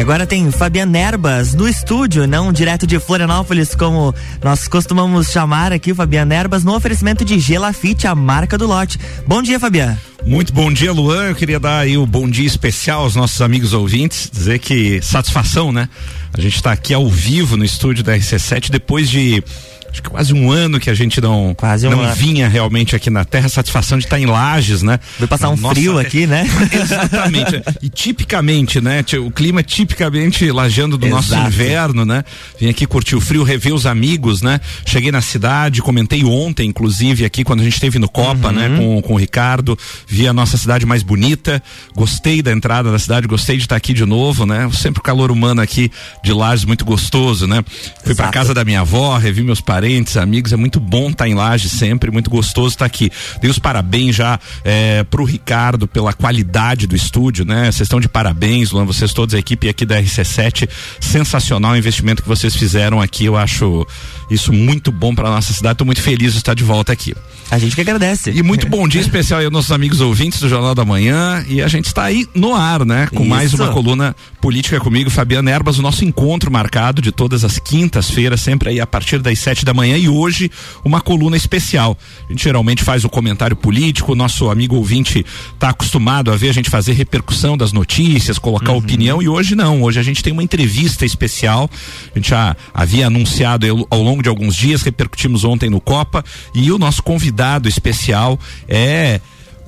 E agora tem Fabiana Erbas no estúdio, não direto de Florianópolis, como nós costumamos chamar aqui o Fabiana Erbas, no oferecimento de Gelafite, a marca do lote. Bom dia, Fabiana. Muito bom dia, Luan. Eu queria dar aí o bom dia especial aos nossos amigos ouvintes, dizer que satisfação, né? A gente está aqui ao vivo no estúdio da RC7 depois de acho que quase um ano que a gente não, quase um não ano. vinha realmente aqui na Terra. Satisfação de estar em Lages, né? Vai passar um Nossa, frio aqui, né? Exatamente. e tipicamente, né? O clima tipicamente lajeando do Exato. nosso inverno, né? Vim aqui curtir o frio, rever os amigos, né? Cheguei na cidade, comentei ontem, inclusive, aqui quando a gente esteve no Copa, Uhum. né? Com, com o Ricardo, vi a nossa cidade mais bonita, gostei da entrada da cidade, gostei de estar aqui de novo, né? Sempre o calor humano aqui de Lages muito gostoso, né? Fui pra Exato. casa da minha avó, revi meus parentes, amigos, é muito bom estar em Lages sempre, muito gostoso estar aqui. Dei os parabéns já é, pro Ricardo pela qualidade do estúdio, né? Vocês estão de parabéns, Luan, vocês todos, a equipe aqui da RC7, sensacional o investimento que vocês fizeram aqui, eu acho isso muito bom para nossa cidade, tô muito feliz de estar de volta aqui. A gente que agradece. E muito bom dia especial aí aos nossos amigos ouvintes do Jornal da Manhã. E a gente está aí no ar, né? Com mais Isso. uma coluna política comigo, Fabiana Erbas, o nosso encontro marcado de todas as quintas-feiras, sempre aí a partir das sete da manhã. E hoje, uma coluna especial. A gente geralmente faz o comentário político, o nosso amigo ouvinte está acostumado a ver a gente fazer repercussão das notícias, colocar opinião. E hoje não. Hoje a gente tem uma entrevista especial. A gente já havia anunciado ao longo de alguns dias, repercutimos ontem no Copa. E o nosso convidado especial é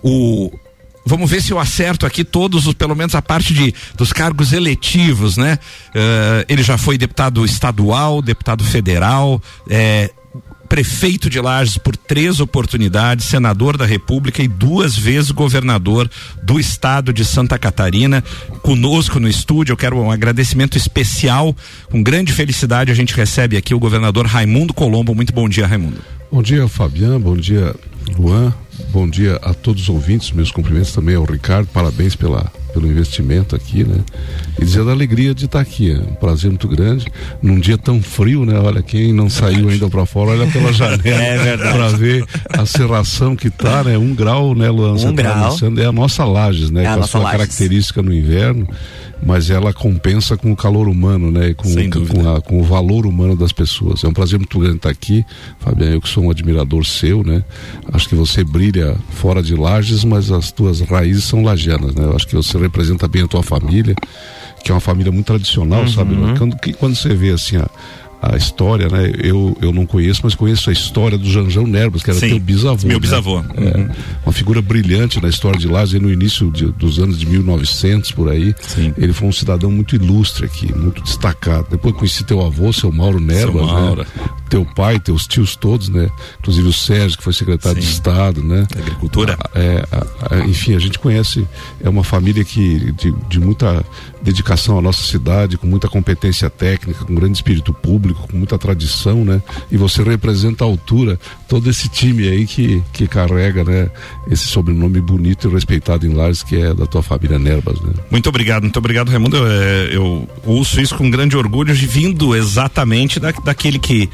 o Vamos ver se eu acerto aqui todos, os, pelo menos a parte de, dos cargos eletivos, né? Eh, ele já foi deputado estadual, deputado federal, eh, prefeito de Lages por três oportunidades, senador da República e duas vezes governador do estado de Santa Catarina. Conosco no estúdio, eu quero um agradecimento especial, com grande felicidade a gente recebe aqui o governador Raimundo Colombo. Muito bom dia, Raimundo. Bom dia, Fabiano. Bom dia, Luan. Bom dia a todos os ouvintes. Meus cumprimentos também ao Ricardo. Parabéns pela, pelo investimento aqui, né? E dizer da alegria de estar aqui. É um prazer muito grande. Num dia tão frio, né? Olha, quem não saiu ainda para fora, olha pela janela. É. Para ver a serração que tá, né? Um grau, né, Luan? Um tá grau. É a nossa Lages, né? É a com a sua Lages. característica no inverno. Mas ela compensa com o calor humano, né? E com, com, a- com o valor humano das pessoas. É um prazer muito grande estar aqui, Fabiano. Eu que sou um admirador seu, né? Acho que você fora de Lages, mas as tuas raízes são lagianas, né? Eu acho que você representa bem a tua família, que é uma família muito tradicional, sabe? Uhum. Quando, que- quando você vê assim a, a história, né? Eu, eu não conheço, mas conheço a história do Janjão Nerbas, que era Sim, teu bisavô. meu né? bisavô. É, Uhum. uma figura brilhante na história de Lages, no início de- dos anos de 1900, por aí. Sim. Ele foi um cidadão muito ilustre aqui, muito destacado. Depois conheci teu avô, seu Mauro Nerbas, Mauro. né? Teu pai, teus tios todos, né? Inclusive o Sérgio, que foi secretário de Sim. Estado, né? Da Agricultura. É, a- a- enfim, a gente conhece, é uma família que de, de muita dedicação à nossa cidade, com muita competência técnica, com grande espírito público, com muita tradição, né? E você representa à altura todo esse time aí que, que carrega, né? Esse sobrenome bonito e respeitado em Lares, que é da tua família Nerbas, né? Muito obrigado, muito obrigado, Raimundo. Eu, é, eu ouço isso com grande orgulho, vindo exatamente da, daquele que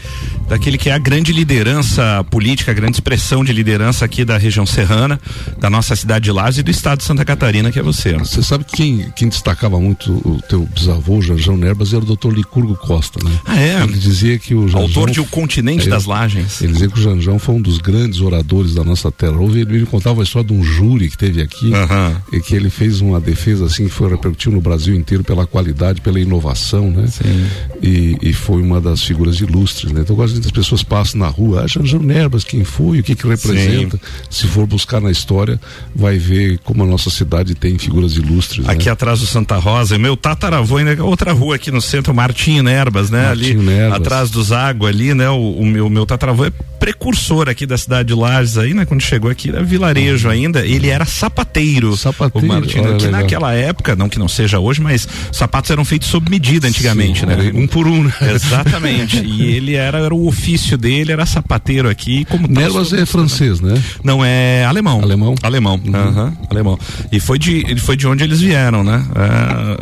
daquele que é a grande liderança política, a grande expressão de liderança aqui da região serrana, da nossa cidade de Lages e do estado de Santa Catarina, que é você. Você sabe que quem, quem destacava muito o teu bisavô, o Janjão Nerbas, era o doutor Licurgo Costa, né? Ah, é? Ele dizia que o Janjão... Autor de O Continente É, das Lagens. Ele dizia que o Janjão foi um dos grandes oradores da nossa terra. Houve, ele me contava a história de um júri que teve aqui Aham. e que ele fez uma defesa assim que foi repercutiu no Brasil inteiro pela qualidade, pela inovação, né? Sim. E, e foi uma das figuras ilustres, né? Então quase as pessoas passam na rua, ah, Janjão Nerbas, quem foi, o que que representa? Se for buscar na história, vai ver como a nossa cidade tem figuras ilustres, né? Aqui atrás do Santa Rosa, meu tataravô ainda é outra rua aqui no centro, Martinho Nerbas, né? Martinho ali Nerbas. Atrás do Zago ali, né? O, o meu meu tataravô é precursor aqui da cidade de Lages aí, né? Quando chegou aqui era vilarejo ainda, ele era sapateiro. Sapateiro, o Martinho, olha, que legal. naquela época, não que não seja hoje, mas sapatos eram feitos sob medida antigamente, Sim, né? Um por um, né? Exatamente. e ele era, era o ofício dele, era sapateiro aqui, como sob- é francês, né? não, é alemão. Alemão? Alemão. aham, alemão. E foi de, foi de onde eles vieram, né?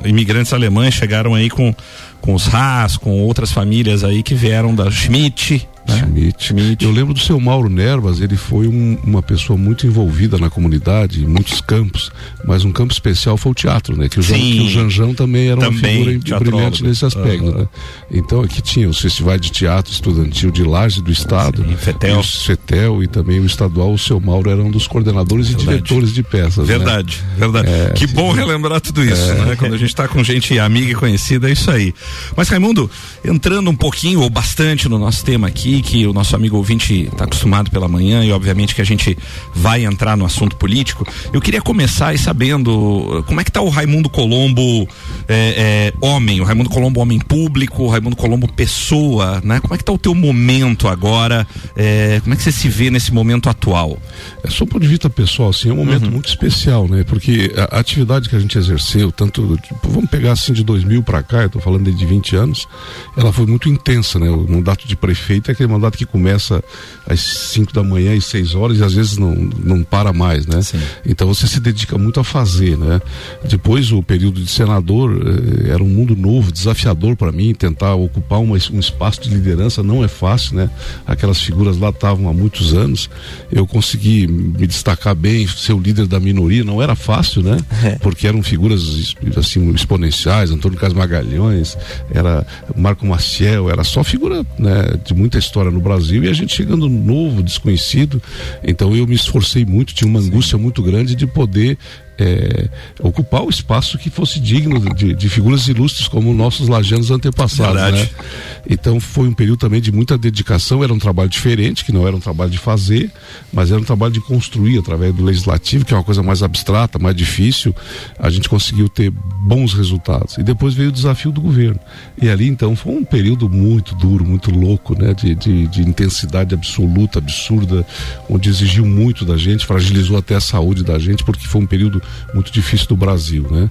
É, imigrantes alemães chegaram aí com, com os Haas, com outras famílias aí que vieram da Schmidt, Né? Schmidt. Schmidt. Eu lembro do seu Mauro Nervas, ele foi um, uma pessoa muito envolvida na comunidade, em muitos campos, mas um campo especial foi o teatro, né? Que o, Jan, que o Janjão também era também, uma figura brilhante nesse aspecto, uhum. né? Então aqui tinha os festivais de teatro estudantil de Laje do Estado, Sim, Fetel. E o Fetel e também o estadual, o seu Mauro era um dos coordenadores verdade. e diretores de peças. Né? Verdade, né? verdade. É, que bom relembrar tudo isso, é. né? Quando a gente está com gente amiga e conhecida, é isso aí. Mas Raimundo, entrando um pouquinho ou bastante no nosso tema aqui, que o nosso amigo ouvinte está acostumado pela manhã e obviamente que a gente vai entrar no assunto político, eu queria começar aí sabendo como é que está o Raimundo Colombo é, é, homem, o Raimundo Colombo homem público, o Raimundo Colombo pessoa, né? Como é que está o teu momento agora? É, como é que você se vê nesse momento atual? É só ponto de vista pessoal, assim, é um momento uhum. muito especial, né? Porque a, a, atividade que a gente exerceu, tanto, tipo, vamos pegar assim de 2000 para cá, eu tô falando de 20 anos, ela foi muito intensa, né? O mandato de prefeito é aquele mandato que começa às 5 da manhã e 6 horas e às vezes não, não para mais, né? Sim. Então você se dedica muito a fazer, né? Depois o período de senador eh, era um mundo novo, desafiador para mim, tentar ocupar uma, um espaço de liderança não é fácil, né? Aquelas figuras lá estavam há muitos anos, eu consegui me destacar bem, ser o líder da minoria, não era fácil, né? É. Porque eram figuras assim exponenciais, Antônio Carlos Magalhães, era Marco Maciel, era só figura né, de muita história no Brasil e a gente chegando novo, desconhecido. Então eu me esforcei muito, tinha uma angústia muito grande de poder é, ocupar o espaço que fosse digno de, de, figuras ilustres como nossos lajanos antepassados. Né? Então foi um período também de muita dedicação, era um trabalho diferente, que não era um trabalho de fazer, mas era um trabalho de construir através do legislativo, que é uma coisa mais abstrata, mais difícil. A gente conseguiu ter bons resultados. E depois veio o desafio do governo. E ali então foi um período muito duro, muito louco, né? de, de, de intensidade absoluta, absurda, onde exigiu muito da gente, fragilizou até a saúde da gente, porque foi um período muito difícil do Brasil, né?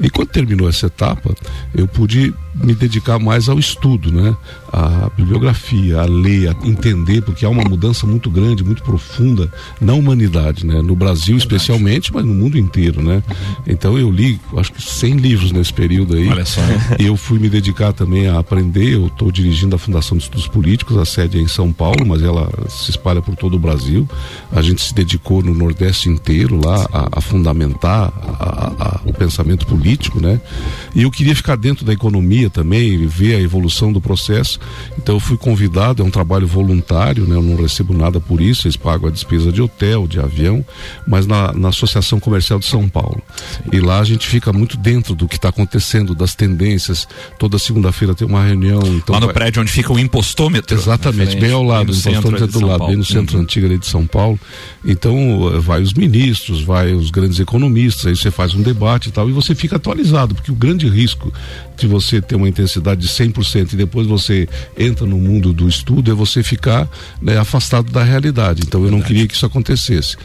E quando terminou essa etapa, eu pude me dedicar mais ao estudo, né? A bibliografia, a ler, a entender, porque há uma mudança muito grande, muito profunda na humanidade, né? No Brasil especialmente, mas no mundo inteiro, né? Então eu li, acho que 100 livros nesse período aí. Olha só. Eu fui me dedicar também a aprender, eu estou dirigindo a Fundação de Estudos Políticos, a sede é em São Paulo, mas ela se espalha por todo o Brasil. A gente se dedicou no Nordeste inteiro lá a, a fundamentar a, a, o pensamento político, né? E eu queria ficar dentro da economia também, ver a evolução do processo. Então eu fui convidado, é um trabalho voluntário, né? Eu não recebo nada por isso, eles pagam a despesa de hotel, de avião, mas na, na Associação Comercial de São Paulo. E lá a gente fica muito dentro do que está acontecendo, das tendências. Toda segunda-feira tem uma reunião. Então lá no vai... prédio onde fica o impostômetro. Exatamente, bem ao lado, o impostômetro é do lado, Paulo. bem no centro uhum. antigo ali de São Paulo. Então eh, vai os ministros, vai os grandes economistas, aí você faz um debate e tal, e você fica atualizado, porque o grande risco de você ter uma intensidade de 100% e depois você entra no mundo do estudo é você ficar né, afastado da realidade. Então eu não queria que isso acontecesse.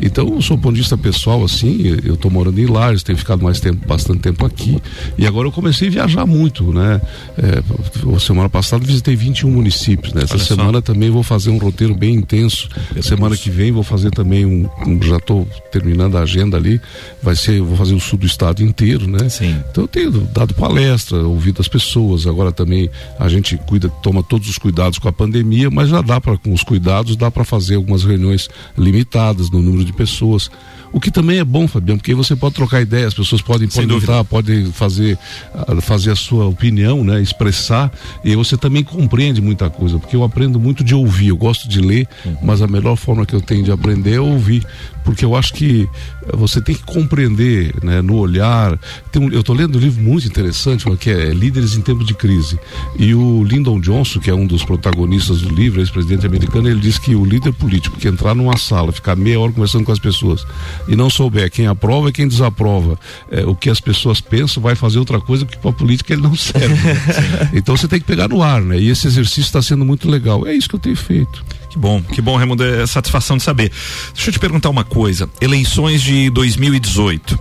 Então, do seu ponto de vista pessoal, assim, eu estou morando em Lares, tenho ficado mais tempo, bastante tempo aqui e agora eu comecei a viajar muito, né? É, semana passada visitei 21 municípios, né? Essa Olha semana só. também vou fazer um roteiro bem intenso. Semana que vem vou fazer também um, um já estou terminando a agenda ali, vai ser, vou fazer o sul do estado inteiro, né? Sim. Então eu tenho dado palestra palestra, ouvido as pessoas. Agora também a gente cuida, toma todos os cuidados com a pandemia, mas já dá para com os cuidados dá para fazer algumas reuniões limitadas no número de pessoas. O que também é bom, Fabiano, porque você pode trocar ideia, as pessoas podem perguntar, podem fazer, ah, fazer a sua opinião, né? Expressar, e você também compreende muita coisa, porque eu aprendo muito de ouvir, eu gosto de ler, uhum. mas a melhor forma que eu tenho de aprender é ouvir, porque eu acho que você tem que compreender, né, no olhar. Um, eu estou lendo um livro muito interessante, que é Líderes em Tempos de Crise. E o Lyndon Johnson, que é um dos protagonistas do livro, ex-presidente americano, ele diz que o líder político que entrar numa sala, ficar meia hora conversando com as pessoas, e não souber quem aprova e quem desaprova é, o que as pessoas pensam, vai fazer outra coisa porque para a política ele não serve. Né? então você tem que pegar no ar, né? E esse exercício está sendo muito legal. É isso que eu tenho feito. Que bom, que bom, Raimundo, é satisfação de saber. Deixa eu te perguntar uma coisa. Eleições de 2018.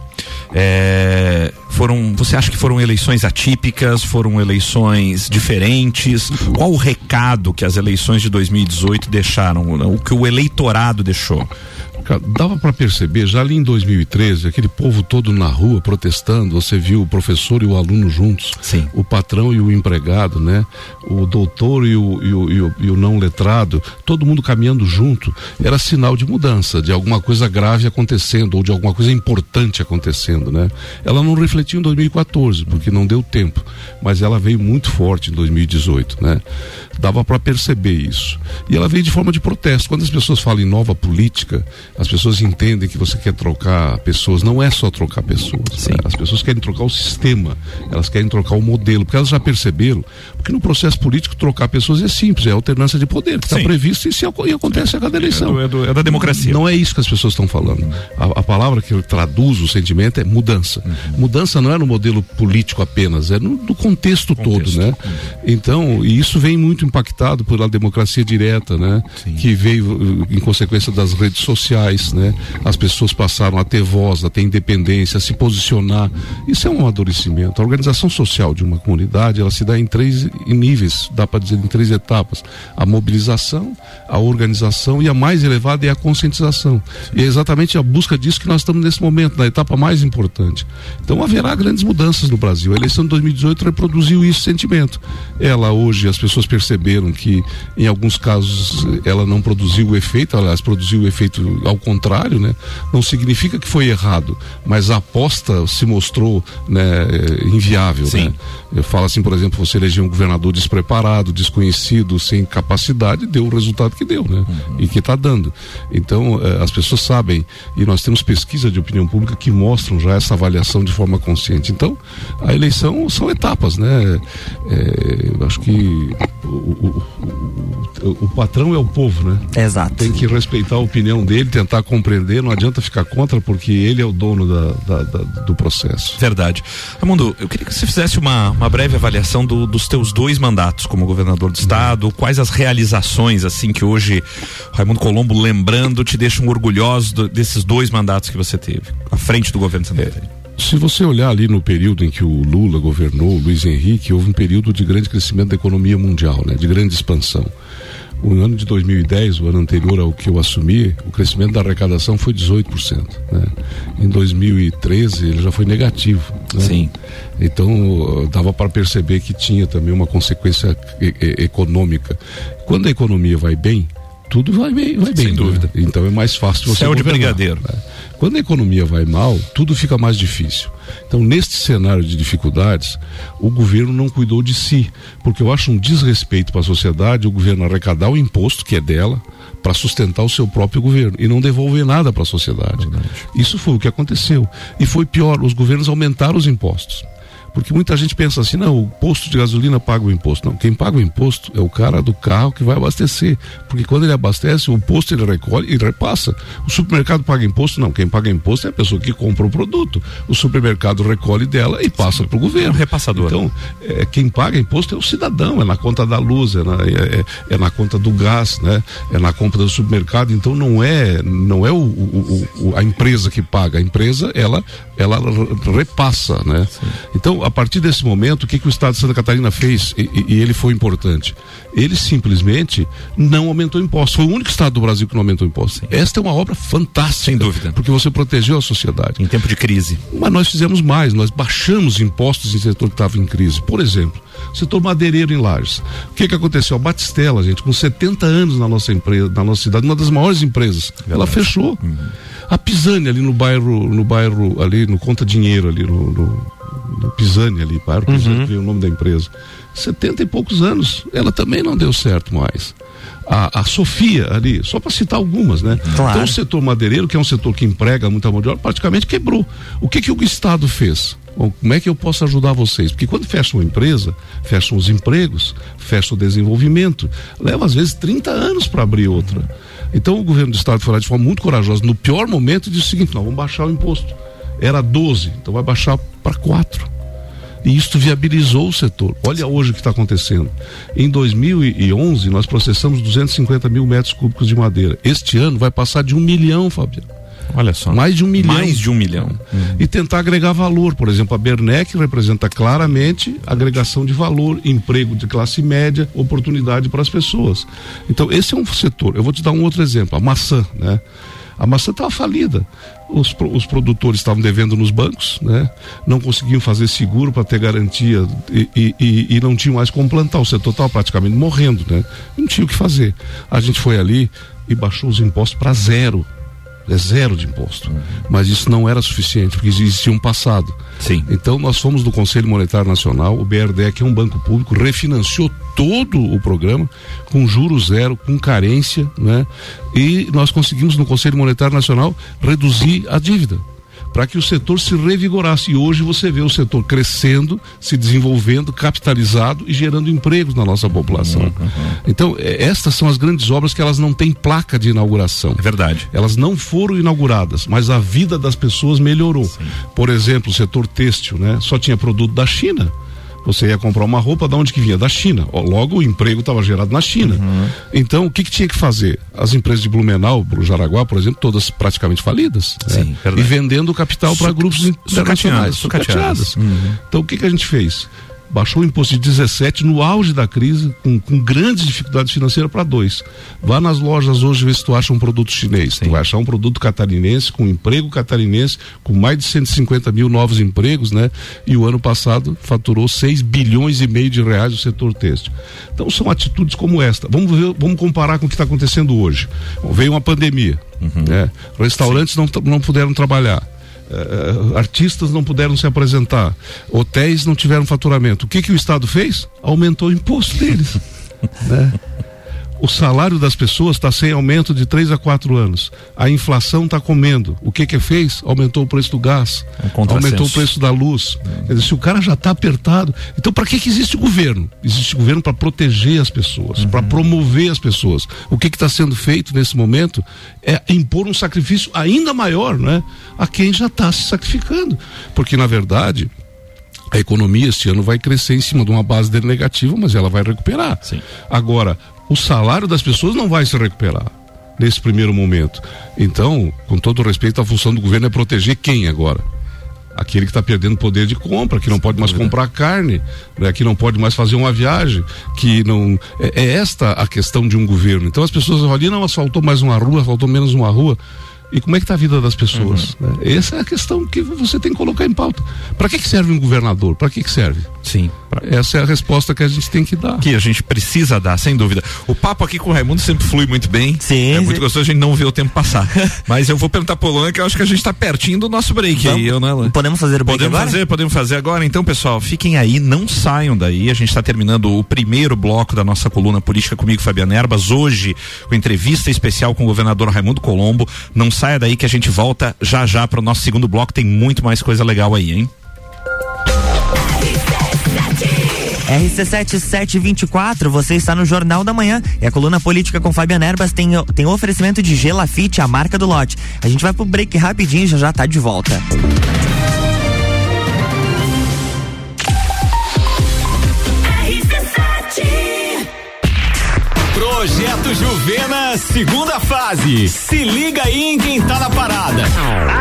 É, foram, você acha que foram eleições atípicas, foram eleições diferentes? Qual o recado que as eleições de 2018 deixaram, o que o eleitorado deixou? Ricardo, dava para perceber já ali em 2013, aquele povo todo na rua protestando, você viu o professor e o aluno juntos, Sim. o patrão e o empregado, né? O doutor e o, e o, e o, e o não letrado, todo mundo caminhando junto, era sinal de mudança, de alguma coisa grave acontecendo ou de alguma coisa importante acontecendo, né? Ela não refletiu em 2014, porque não deu tempo, mas ela veio muito forte em 2018, né? Dava para perceber isso. E ela veio de forma de protesto. Quando as pessoas falam em nova política, as pessoas entendem que você quer trocar pessoas. Não é só trocar pessoas. Né? As pessoas querem trocar o sistema, elas querem trocar o modelo, porque elas já perceberam. Porque no processo político, trocar pessoas é simples, é alternância de poder, que está previsto e, se, e acontece a cada eleição. É, do, é, da democracia. Não é isso que as pessoas estão falando. A, a, palavra que traduz o sentimento é mudança. Uhum. Mudança não é no modelo político apenas, é no, no contexto, contexto, todo, né? Uhum. Então, e isso vem muito impactado pela democracia direta, né? Sim. Que veio em consequência das redes sociais, né? As pessoas passaram a ter voz, a ter independência, a se posicionar. Isso é um amadurecimento. A organização social de uma comunidade, ela se dá em três níveis, dá para dizer em três etapas: a mobilização, a organização e a mais elevada é a conscientização. E é exatamente a busca disso que nós estamos nesse momento, na etapa mais importante. Então haverá grandes mudanças no Brasil. A eleição de 2018 reproduziu esse sentimento. Ela hoje as pessoas perceberam que em alguns casos ela não produziu o efeito, aliás, produziu o efeito contrário, né? Não significa que foi errado, mas a aposta se mostrou né, inviável. Sim. Né? Eu falo assim, por exemplo, você elegeu um governador despreparado, desconhecido, sem capacidade, deu o resultado que deu, né? Uhum. E que está dando. Então, eh, as pessoas sabem, e nós temos pesquisa de opinião pública que mostram já essa avaliação de forma consciente. Então, a eleição são etapas, né? É, acho que o, o, o, o, patrão é o povo, né? Exato. Tem que respeitar a opinião dele, tentar compreender, não adianta ficar contra, porque ele é o dono da, da, da, do processo. Verdade. Raimundo, eu queria que você fizesse uma, uma breve avaliação do, dos teus dois mandatos como governador do estado, quais as realizações, assim, que hoje Raimundo Colombo lembrando te deixam orgulhoso do, desses dois mandatos que você teve, à frente do governo de Santa Catarina. É. Se você olhar ali no período em que o Lula governou, o Luiz Henrique, houve um período de grande crescimento da economia mundial, né, de grande expansão. O ano de 2010, o ano anterior ao que eu assumi, o crescimento da arrecadação foi 18%. Né? Em 2013, ele já foi negativo. Né? Sim. Então, dava para perceber que tinha também uma consequência e- e- econômica. Quando a economia vai bem, tudo vai bem, vai bem. Sem dúvida. Né? Então é mais fácil você Céu de brigadeiro. né? Quando a economia vai mal, tudo fica mais difícil. Então, neste cenário de dificuldades, o governo não cuidou de si, porque eu acho um desrespeito para a sociedade o governo arrecadar o imposto que é dela para sustentar o seu próprio governo e não devolver nada para a sociedade. Isso foi o que aconteceu. E foi pior, os governos aumentaram os impostos. Porque muita gente pensa assim, não, o posto de gasolina paga o imposto. Não, quem paga o imposto é o cara do carro que vai abastecer. Porque quando ele abastece, o posto ele recolhe e repassa. O supermercado paga imposto? Não, quem paga imposto é a pessoa que compra o produto. O supermercado recolhe dela e passa para o governo. É um repassador. Então, é, quem paga imposto é o cidadão, é na conta da luz, é na, é, é- é na conta do gás, né? É na compra do supermercado. Então não é não é o, o- o- a empresa que paga, a empresa ela ela re- repassa, né? Então a partir desse momento, o que, que o Estado de Santa Catarina fez e, e- ele foi importante? Ele simplesmente não aumentou impostos. Foi o único estado do Brasil que não aumentou impostos. Esta é uma obra fantástica, Sem dúvida. porque você protegeu a sociedade. Em tempo de crise. Mas nós fizemos mais, nós baixamos impostos em setor que estava em crise. Por exemplo, setor madeireiro em Lages. O que que aconteceu? A Batistela, gente, com 70 anos na nossa empresa, na nossa cidade, uma das maiores empresas, ela fechou. A Pisani ali no bairro, no bairro ali no Conta Dinheiro ali no, no, no Pisani ali, bairro Pisani, veio o nome da empresa. 70 e poucos anos, ela também não deu certo mais. A, a Sofia ali, só para citar algumas, né? Claro. Então o setor madeireiro, que é um setor que emprega muita mão de obra, praticamente quebrou. O que que o Estado fez? Como é que eu posso ajudar vocês? Porque quando fecha uma empresa, fecham os empregos, fecha o desenvolvimento, leva às vezes 30 anos para abrir outra. Então o governo do estado foi lá de forma muito corajosa, no pior momento, disse o seguinte: não, vamos baixar o imposto. Era 12, então vai baixar para 4. E isto viabilizou o setor. Olha hoje o que está acontecendo. Em 2011, nós processamos 250 mil metros cúbicos de madeira. Este ano vai passar de um milhão, Fabiano. Olha só. Mais de um milhão. Mais de um milhão. E tentar agregar valor. Por exemplo, a Bernec representa claramente agregação de valor, emprego de classe média, oportunidade para as pessoas. Então, esse é um setor. Eu vou te dar um outro exemplo: a maçã, né? A maçã estava falida. Os, os produtores estavam devendo nos bancos, né? não conseguiam fazer seguro para ter garantia e, e, e, não tinham mais como plantar. O setor estava praticamente morrendo, né? não tinha o que fazer. A gente foi ali e baixou os impostos para zero é zero de imposto. Mas isso não era suficiente, porque existia um passado. Sim. Então nós fomos do Conselho Monetário Nacional, o BRDE, que é um banco público, refinanciou todo o programa com juros zero, com carência, né? E nós conseguimos no Conselho Monetário Nacional reduzir a dívida para que o setor se revigorasse. E hoje você vê o setor crescendo, se desenvolvendo, capitalizado e gerando empregos na nossa população. Uhum, uhum. Então, é, estas são as grandes obras que elas não têm placa de inauguração. É verdade. Elas não foram inauguradas, mas a vida das pessoas melhorou. Sim. Por exemplo, o setor têxtil, né? Só tinha produto da China. Você ia comprar uma roupa da onde que vinha? Da China. Logo o emprego estava gerado na China. Uhum. Então o que, que, tinha que fazer? As empresas de Blumenau, Jaraguá, por exemplo, todas praticamente falidas. Sim, né? E vendendo capital para grupos internacionais. Sucateadas. Uhum. Então o que, que a gente fez? Baixou o imposto de 17 no auge da crise, com, com grandes dificuldades financeiras para dois. Vá nas lojas hoje ver se tu acha um produto chinês. Sim. Tu vai achar um produto catarinense, com emprego catarinense, com mais de 150 mil novos empregos, né? E o ano passado faturou 6 bilhões e meio de reais o setor têxtil. Então são atitudes como esta. Vamos ver, vamos comparar com o que está acontecendo hoje. Veio uma pandemia, uhum. né? Restaurantes não, não puderam trabalhar uh, artistas não puderam se apresentar, hotéis não tiveram faturamento. O que, que o Estado fez? Aumentou o imposto deles. né? O salário das pessoas está sem aumento de três a quatro anos. A inflação está comendo. O que que fez? Aumentou o preço do gás. Um aumentou o preço da luz. Hum. Quer dizer, se o cara já está apertado, então para que que existe o governo? Existe o governo para proteger as pessoas, uhum. para promover as pessoas. O que está sendo feito nesse momento é impor um sacrifício ainda maior, né, a quem já está se sacrificando, porque na verdade a economia este ano vai crescer em cima de uma base negativa, mas ela vai recuperar. Sim. Agora, o salário das pessoas não vai se recuperar nesse primeiro momento. Então, com todo respeito, a função do governo é proteger quem agora? Aquele que está perdendo poder de compra, que não pode mais comprar carne, né, que não pode mais fazer uma viagem, que não. É, é esta a questão de um governo. Então as pessoas olham, não, asfaltou mais uma rua, faltou menos uma rua. E como é que está a vida das pessoas? Uhum. Né? Essa é a questão que você tem que colocar em pauta. Para que, que serve um governador? Para que, que serve? Sim. Pra... Essa é a resposta que a gente tem que dar. Que a gente precisa dar, sem dúvida. O papo aqui com o Raimundo sempre flui muito bem. Sim. É muito gostoso, a gente não vê o tempo passar. Mas eu vou perguntar pro Luan que eu acho que a gente está pertinho do nosso break Vamos, aí, eu, né, Luan? Podemos fazer o break podemos agora? Fazer, podemos fazer agora. Então, pessoal, fiquem aí, não saiam daí. A gente está terminando o primeiro bloco da nossa coluna política comigo, Fabiana Erbas. Hoje, com entrevista especial com o governador Raimundo Colombo. Não saia daí que a gente volta já já para o nosso segundo bloco. Tem muito mais coisa legal aí, hein? RC7724, você está no Jornal da Manhã e a coluna política com Fabiana Erbas tem, tem oferecimento de Gelafite, a marca do lote. A gente vai pro break rapidinho já já tá de volta. Projeto Juvena, segunda fase. Se liga aí em quem tá na parada.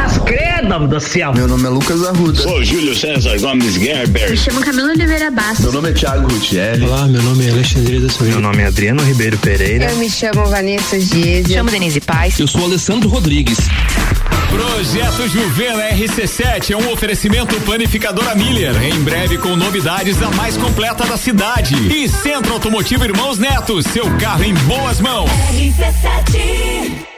As credo do céu. Meu nome é Lucas Arruda. Sou Júlio César Gomes Gerber. Me chamo Camila Oliveira Bastos. Meu nome é Thiago Rutieli. Olá, meu nome é Alexandre da Silveira. Meu nome é Adriano Ribeiro Pereira. Eu me chamo Vanessa Dias. Me chamo Denise Paz. Eu sou Alessandro Rodrigues. Projeto Juvena RC7 é um oferecimento panificadora Miller. Em breve com novidades da mais completa da cidade. E Centro Automotivo Irmãos Neto, seu carro em boas mãos. RC7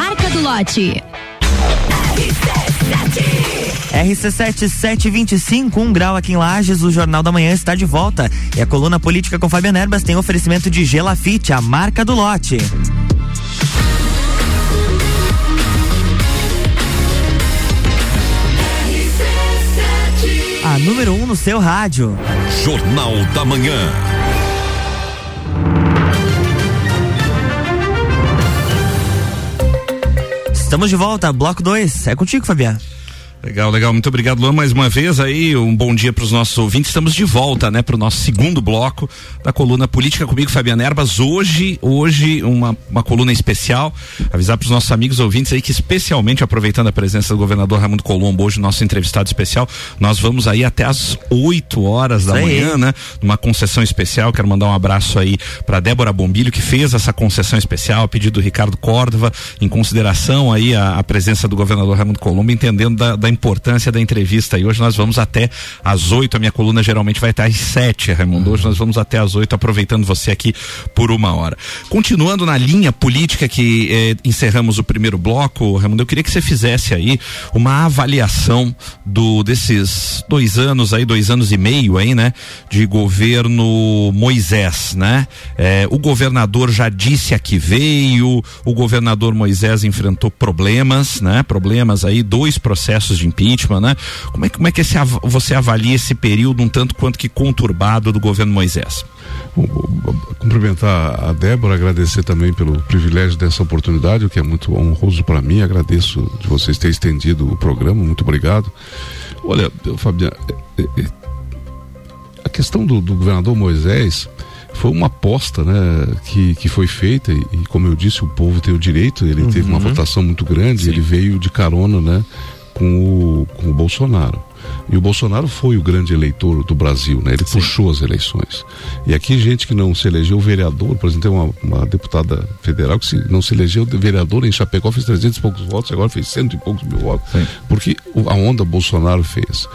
marca do lote. RC7725, um grau aqui em Lages, o Jornal da Manhã está de volta. E a coluna política com Fabiana Erbas tem oferecimento de Gelafite, a marca do lote. A número 1 um no seu rádio. Jornal da Manhã. Estamos de volta, bloco 2. É contigo, Fabiano. Legal, legal. Muito obrigado, Luan, mais uma vez aí. Um bom dia para os nossos ouvintes. Estamos de volta, né, para o nosso segundo bloco da coluna Política comigo, Fabiana Erbas. Hoje, hoje, uma, uma coluna especial. Avisar para os nossos amigos ouvintes aí que, especialmente aproveitando a presença do governador Raimundo Colombo, hoje, nosso entrevistado especial, nós vamos aí até às 8 horas da manhã, né? Numa concessão especial. Quero mandar um abraço aí para Débora Bombilho, que fez essa concessão especial, a pedido do Ricardo Córdova, em consideração aí a, a presença do governador Raimundo Colombo, entendendo da, da importância da entrevista. E hoje nós vamos até às oito. A minha coluna geralmente vai até às sete, Raimundo. Hoje nós vamos até às oito, aproveitando você aqui por uma hora. Continuando na linha política que eh, encerramos o primeiro bloco, Raimundo, eu queria que você fizesse aí uma avaliação do desses dois anos aí, dois anos e meio aí, né, de governo Moisés, né? Eh, o governador já disse a que veio, o governador Moisés enfrentou problemas, né? Problemas aí, dois processos de impeachment, né? Como é, como é que esse, você avalia esse período um tanto quanto que conturbado do governo Moisés? Bom, cumprimentar a Débora, agradecer também pelo privilégio dessa oportunidade, o que é muito honroso para mim. Agradeço de vocês terem estendido o programa, muito obrigado. Olha, Fabiano, é, é, a questão do, do governador Moisés foi uma aposta né, que, que foi feita e, como eu disse, o povo tem o direito, ele uhum. teve uma votação muito grande, Sim. ele veio de carona né, com o, com o Bolsonaro. E o Bolsonaro foi o grande eleitor do Brasil, né? Ele Sim. puxou as eleições. E aqui gente que não se elegeu vereador, por exemplo, tem uma, uma deputada federal que se, não se elegeu vereador em Chapecó, fez 300 e poucos votos, agora fez cento e poucos mil votos. Sim. Porque a onda Bolsonaro fez.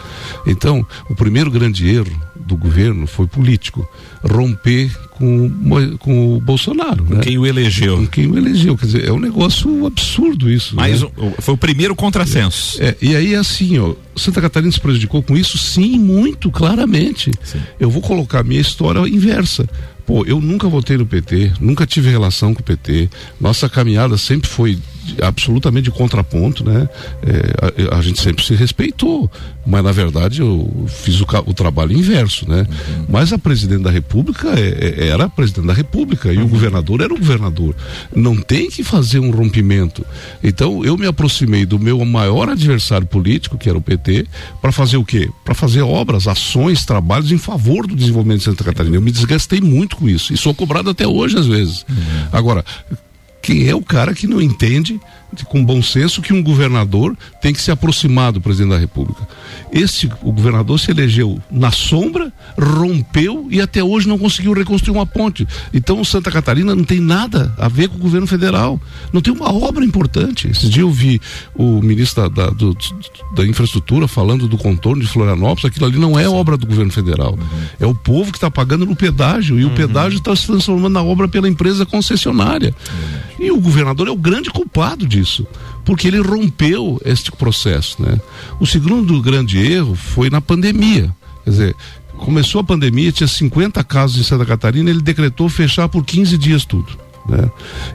Então, o primeiro grande erro do governo foi político. Romper com, com o Bolsonaro. Com né? quem o elegeu. Com quem o elegeu. Quer dizer, é um negócio absurdo isso. Mas né? o, foi o primeiro contrassenso. É, e aí, assim, ó, Santa Catarina se prejudicou com isso? Sim, muito claramente. Sim. Eu vou colocar a minha história inversa. Pô, eu nunca votei no PT, nunca tive relação com o PT. Nossa caminhada sempre foi absolutamente de contraponto, né? É, a, a, gente sempre se respeitou, mas na verdade eu fiz o, o trabalho inverso, né? Uhum. Mas a presidente da República é, é, era a presidente da República e uhum. o governador era o governador. Não tem que fazer um rompimento. Então eu me aproximei do meu maior adversário político, que era o PT, para fazer o quê? Para fazer obras, ações, trabalhos em favor do desenvolvimento de Santa Catarina. Eu me desgastei muito com isso e sou cobrado até hoje às vezes. Uhum. Agora, quem é o cara que não entende com bom senso que um governador tem que se aproximar do presidente da República. Esse o governador se elegeu na sombra, rompeu e até hoje não conseguiu reconstruir uma ponte. Então Santa Catarina não tem nada a ver com o governo federal. Não tem uma obra importante. Esse dia eu vi o ministro da, da, do, da infraestrutura falando do contorno de Florianópolis. Aquilo ali não é obra do governo federal. Uhum. É o povo que está pagando no pedágio e uhum. o pedágio está se transformando na obra pela empresa concessionária. Uhum. E o governador é o grande culpado disso disso, porque ele rompeu este processo, né? O segundo grande erro foi na pandemia. Quer dizer, começou a pandemia, tinha 50 casos em Santa Catarina, ele decretou fechar por 15 dias tudo. Né?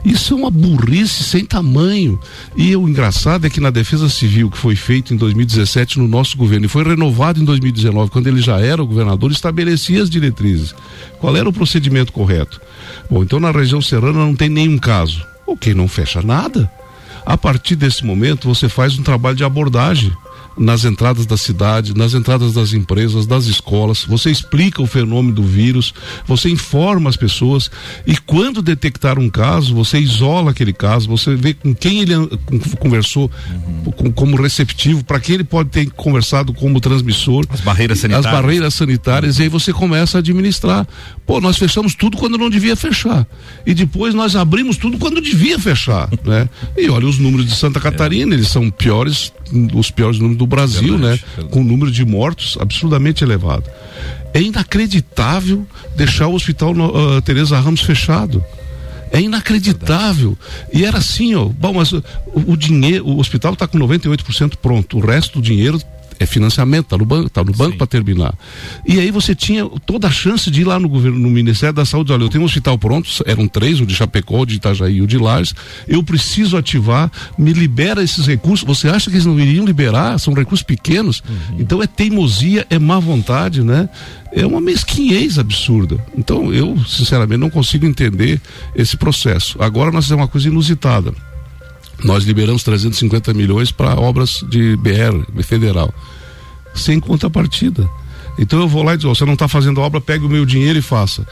Isso é uma burrice sem tamanho. E o engraçado é que na Defesa Civil, que foi feito em 2017 no nosso governo, e foi renovado em 2019, quando ele já era o governador, estabelecia as diretrizes. Qual era o procedimento correto? Bom, então na região serrana não tem nenhum caso. Ok, não fecha nada. A partir desse momento, você faz um trabalho de abordagem nas entradas da cidade, nas entradas das empresas, das escolas. Você explica o fenômeno do vírus, você informa as pessoas e quando detectar um caso, você isola aquele caso, você vê com quem ele conversou uhum. com, como receptivo, para quem ele pode ter conversado como transmissor. As barreiras sanitárias. As barreiras sanitárias, e aí você começa a administrar. Pô, nós fechamos tudo quando não devia fechar. E depois nós abrimos tudo quando devia fechar, né? E olha os números de Santa Catarina, é. eles são piores, os piores números do Brasil, verdade, né? Verdade. Com o número de mortos absurdamente elevado. É inacreditável deixar o hospital uh, Teresa Ramos fechado. É inacreditável. E era assim, ó. Bom, mas o, o dinheiro, o hospital está com 98% pronto. O resto do dinheiro é financiamento, está no banco, tá no banco para terminar. E aí você tinha toda a chance de ir lá no governo, no Ministério da Saúde, olha, eu tenho um hospital pronto, eram três, o de Chapecó, o de Itajaí e o de Lages, eu preciso ativar, me libera esses recursos. Você acha que eles não iriam liberar? São recursos pequenos. Uhum. Então é teimosia, é má vontade, né? É uma mesquinhez absurda. Então eu, sinceramente, não consigo entender esse processo. Agora nós temos uma coisa inusitada Nós liberamos 350 milhões para obras de BR federal, sem contrapartida. Então eu vou lá e digo, você não está fazendo obra, pegue o meu dinheiro e faça.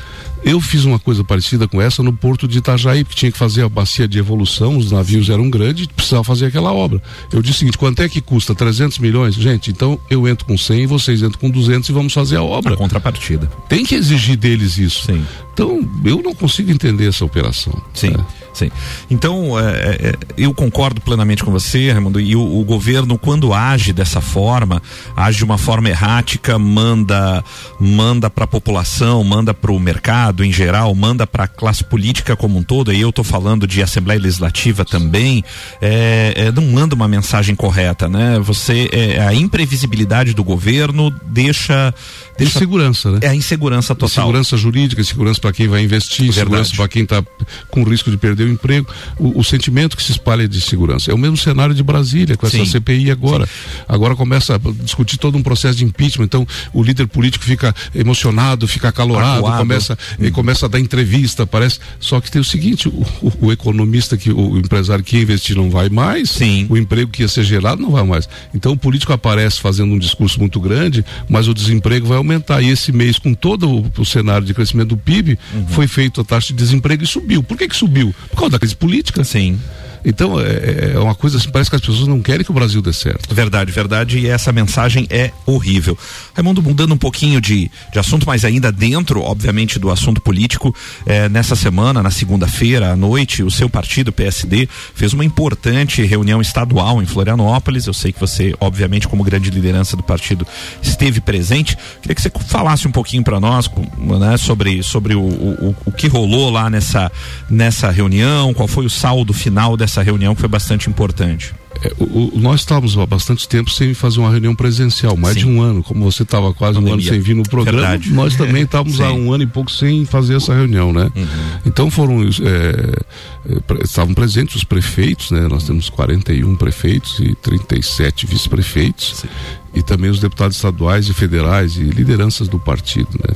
Eu fiz uma coisa parecida com essa no porto de Itajaí, porque tinha que fazer a bacia de evolução, os navios eram grandes, precisava fazer aquela obra. Eu disse o seguinte, quanto é que custa? 300 milhões? Gente, então eu entro com 100, vocês entram com 200 e vamos fazer a obra. A contrapartida. Tem que exigir deles isso. Sim. Então, eu não consigo entender essa operação. Sim. Né? Sim. Então, é, é, é, eu concordo plenamente com você, Raimundo, e o, o, governo, quando age dessa forma, age de uma forma errática, manda manda para a população, manda para o mercado em geral, manda para a classe política como um todo, e eu estou falando de Assembleia Legislativa também, é, é, não manda uma mensagem correta, né? Você, é, a imprevisibilidade do governo deixa. deixa insegurança, né? É a insegurança total. Segurança jurídica, segurança para quem vai investir, Verdade. segurança para quem está com risco de perder o emprego, o, o, sentimento que se espalha de segurança. É o mesmo cenário de Brasília, com essa Sim. CPI agora. Sim. Agora começa a discutir todo um processo de impeachment, então o líder político fica emocionado, fica acalorado, começa, hum. começa a dar entrevista, parece. Só que tem o seguinte, o, o, o, economista, que o empresário que ia investir não vai mais, Sim. o emprego que ia ser gerado não vai mais. Então o político aparece fazendo um discurso muito grande, mas o desemprego vai aumentar. E esse mês, com todo o, o cenário de crescimento do PIB, uhum. foi feito a taxa de desemprego e subiu. Por que que subiu? Por causa da crise política. Sim. Então é, é, uma coisa assim, parece que as pessoas não querem que o Brasil dê certo. Verdade, verdade, e essa mensagem é horrível. Raimundo, mudando um pouquinho de, de assunto, mas ainda dentro, obviamente, do assunto político, é, nessa semana, na segunda-feira à noite, o seu partido, PSD, fez uma importante reunião estadual em Florianópolis. Eu sei que você, obviamente, como grande liderança do partido, esteve presente. Queria que você falasse um pouquinho para nós né, sobre, sobre o, o, o que rolou lá nessa, nessa reunião, qual foi o saldo final dessa essa reunião que foi bastante importante. É, o, o, nós estávamos há bastante tempo sem fazer uma reunião presencial, mais Sim. de um ano. Como você estava quase Pandemia. um ano sem vir no programa, Verdade. nós também estávamos há um ano e pouco sem fazer essa reunião, né? Uhum. Então foram é, é, estavam presentes os prefeitos, né? Nós temos 41 prefeitos e 37 vice-prefeitos e também os deputados estaduais e federais e lideranças do partido, né?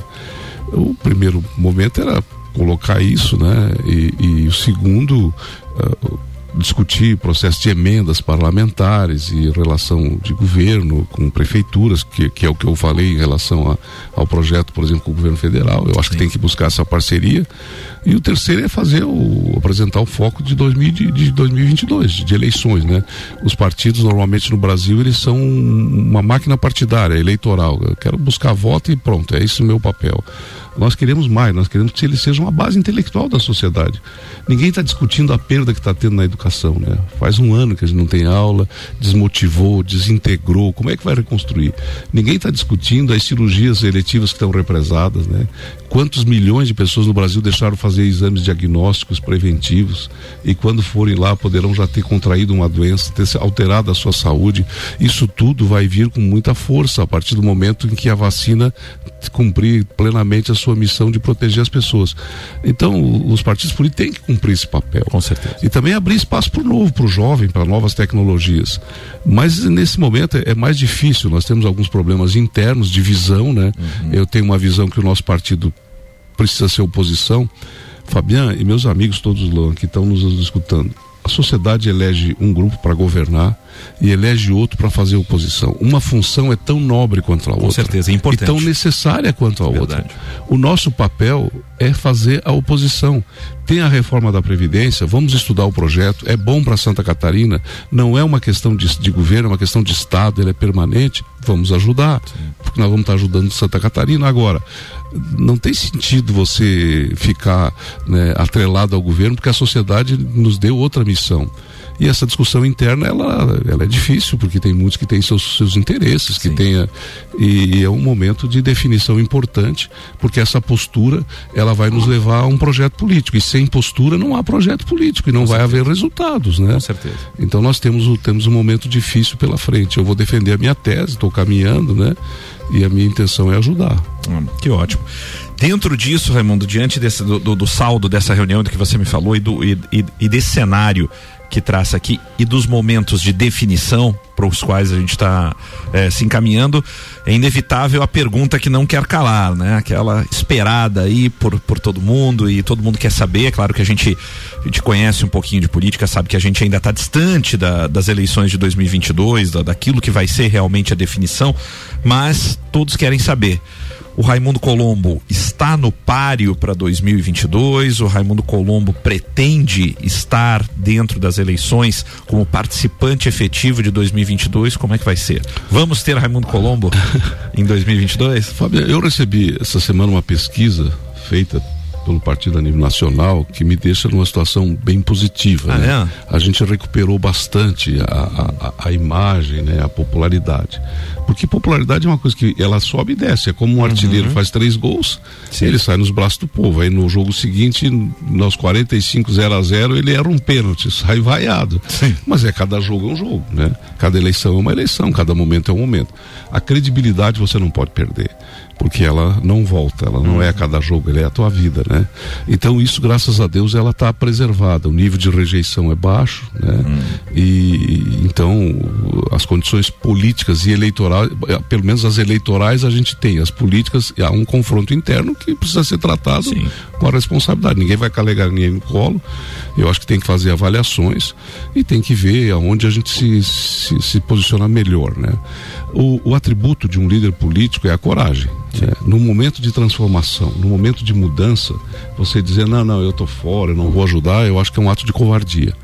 O primeiro momento era colocar isso, né? E, e o segundo uh, discutir processo de emendas parlamentares e relação de governo com prefeituras, que, que é o que eu falei em relação a, ao projeto, por exemplo, com o governo federal. Eu acho Sim. que tem que buscar essa parceria. E o terceiro é fazer o apresentar o foco de, 2000, de, de 2022, de eleições, né? Os partidos normalmente no Brasil eles são uma máquina partidária, eleitoral. Eu quero buscar voto e pronto, é esse o meu papel. Nós queremos mais, nós queremos que eles sejam uma base intelectual da sociedade. Ninguém está discutindo a perda que está tendo na educação, né? Faz um ano que a gente não tem aula, desmotivou, desintegrou. Como é que vai reconstruir? Ninguém está discutindo as cirurgias eletivas que estão represadas, né? Quantos milhões de pessoas no Brasil deixaram fazer exames diagnósticos preventivos e quando forem lá poderão já ter contraído uma doença, ter alterado a sua saúde. Isso tudo vai vir com muita força a partir do momento em que a vacina cumprir plenamente a sua missão de proteger as pessoas. Então, os partidos políticos têm que cumprir esse papel. Com certeza. E também abrir espaço para o novo, para o jovem, para novas tecnologias. Mas nesse momento é, é, mais difícil. Nós temos alguns problemas internos de visão, né? Uhum. Eu tenho uma visão que o nosso partido precisa ser oposição. Fabian e meus amigos todos lá que estão nos escutando, a sociedade elege um grupo para governar e elege outro para fazer oposição. Uma função é tão nobre quanto a outra. Com certeza, é importante. E tão necessária quanto a Verdade. outra. O nosso papel é fazer a oposição. Tem a reforma da Previdência, vamos estudar o projeto, é bom para Santa Catarina, não é uma questão de, de, governo, é uma questão de Estado, ele é permanente, vamos ajudar, Sim. porque nós vamos estar ajudando Santa Catarina. Agora, não tem sentido você ficar né, atrelado ao governo, porque a sociedade nos deu outra missão. E essa discussão interna, ela, ela é difícil, porque tem muitos que têm seus, seus interesses, que tenha, e, e, é um momento de definição importante, porque essa postura, ela vai nos levar a um projeto político, e sem postura não há projeto político, e não Com vai certeza. haver resultados, né? Com certeza. Então nós temos, temos um momento difícil pela frente. Eu vou defender a minha tese, estou caminhando, né? E a minha intenção é ajudar. Hum, que ótimo. Dentro disso, Raimundo, diante desse, do, do, do saldo dessa reunião do que você me falou e, do, e, e, e desse cenário que traça aqui e dos momentos de definição, para os quais a gente está é, se encaminhando, é inevitável a pergunta que não quer calar, né? Aquela esperada aí por, por todo mundo e todo mundo quer saber. É claro que a gente, a gente conhece um pouquinho de política, sabe que a gente ainda está distante da, das eleições de 2022, da, daquilo que vai ser realmente a definição, mas todos querem saber o Raimundo Colombo está no páreo para 2022? O Raimundo Colombo pretende estar dentro das eleições como participante efetivo de 2022? Como é que vai ser? Vamos ter Raimundo Colombo em 2022? Fábio, eu recebi essa semana uma pesquisa feita pelo partido a nível nacional que me deixa numa situação bem positiva. Ah, né? é? A gente recuperou bastante a, a, a, imagem, né? a popularidade. Porque popularidade é uma coisa que ela sobe e desce. É como um uhum. artilheiro faz três gols, Sim. ele sai nos braços do povo. Aí no jogo seguinte, nos 45 0 a 0 ele era um pênalti, sai vaiado. Sim. Mas é cada jogo é um jogo, né? Cada eleição é uma eleição, cada momento é um momento. A credibilidade você não pode perder porque ela não volta, ela não é a cada jogo, ela é a tua vida, né? Então isso, graças a Deus, ela está preservada. O nível de rejeição é baixo, né? Hum. E então as condições políticas e eleitorais, eh, pelo menos as eleitorais a gente tem, as políticas há um confronto interno que precisa ser tratado Sim. com a responsabilidade. Ninguém vai carregar ninguém no colo. Eu acho que tem que fazer avaliações e tem que ver aonde a gente se, se, se posiciona melhor, né? O, o atributo de um líder político é a coragem. É, no momento de transformação, no momento de mudança, você dizer, não, não, eu estou fora, eu não vou ajudar, eu acho que é um ato de covardia.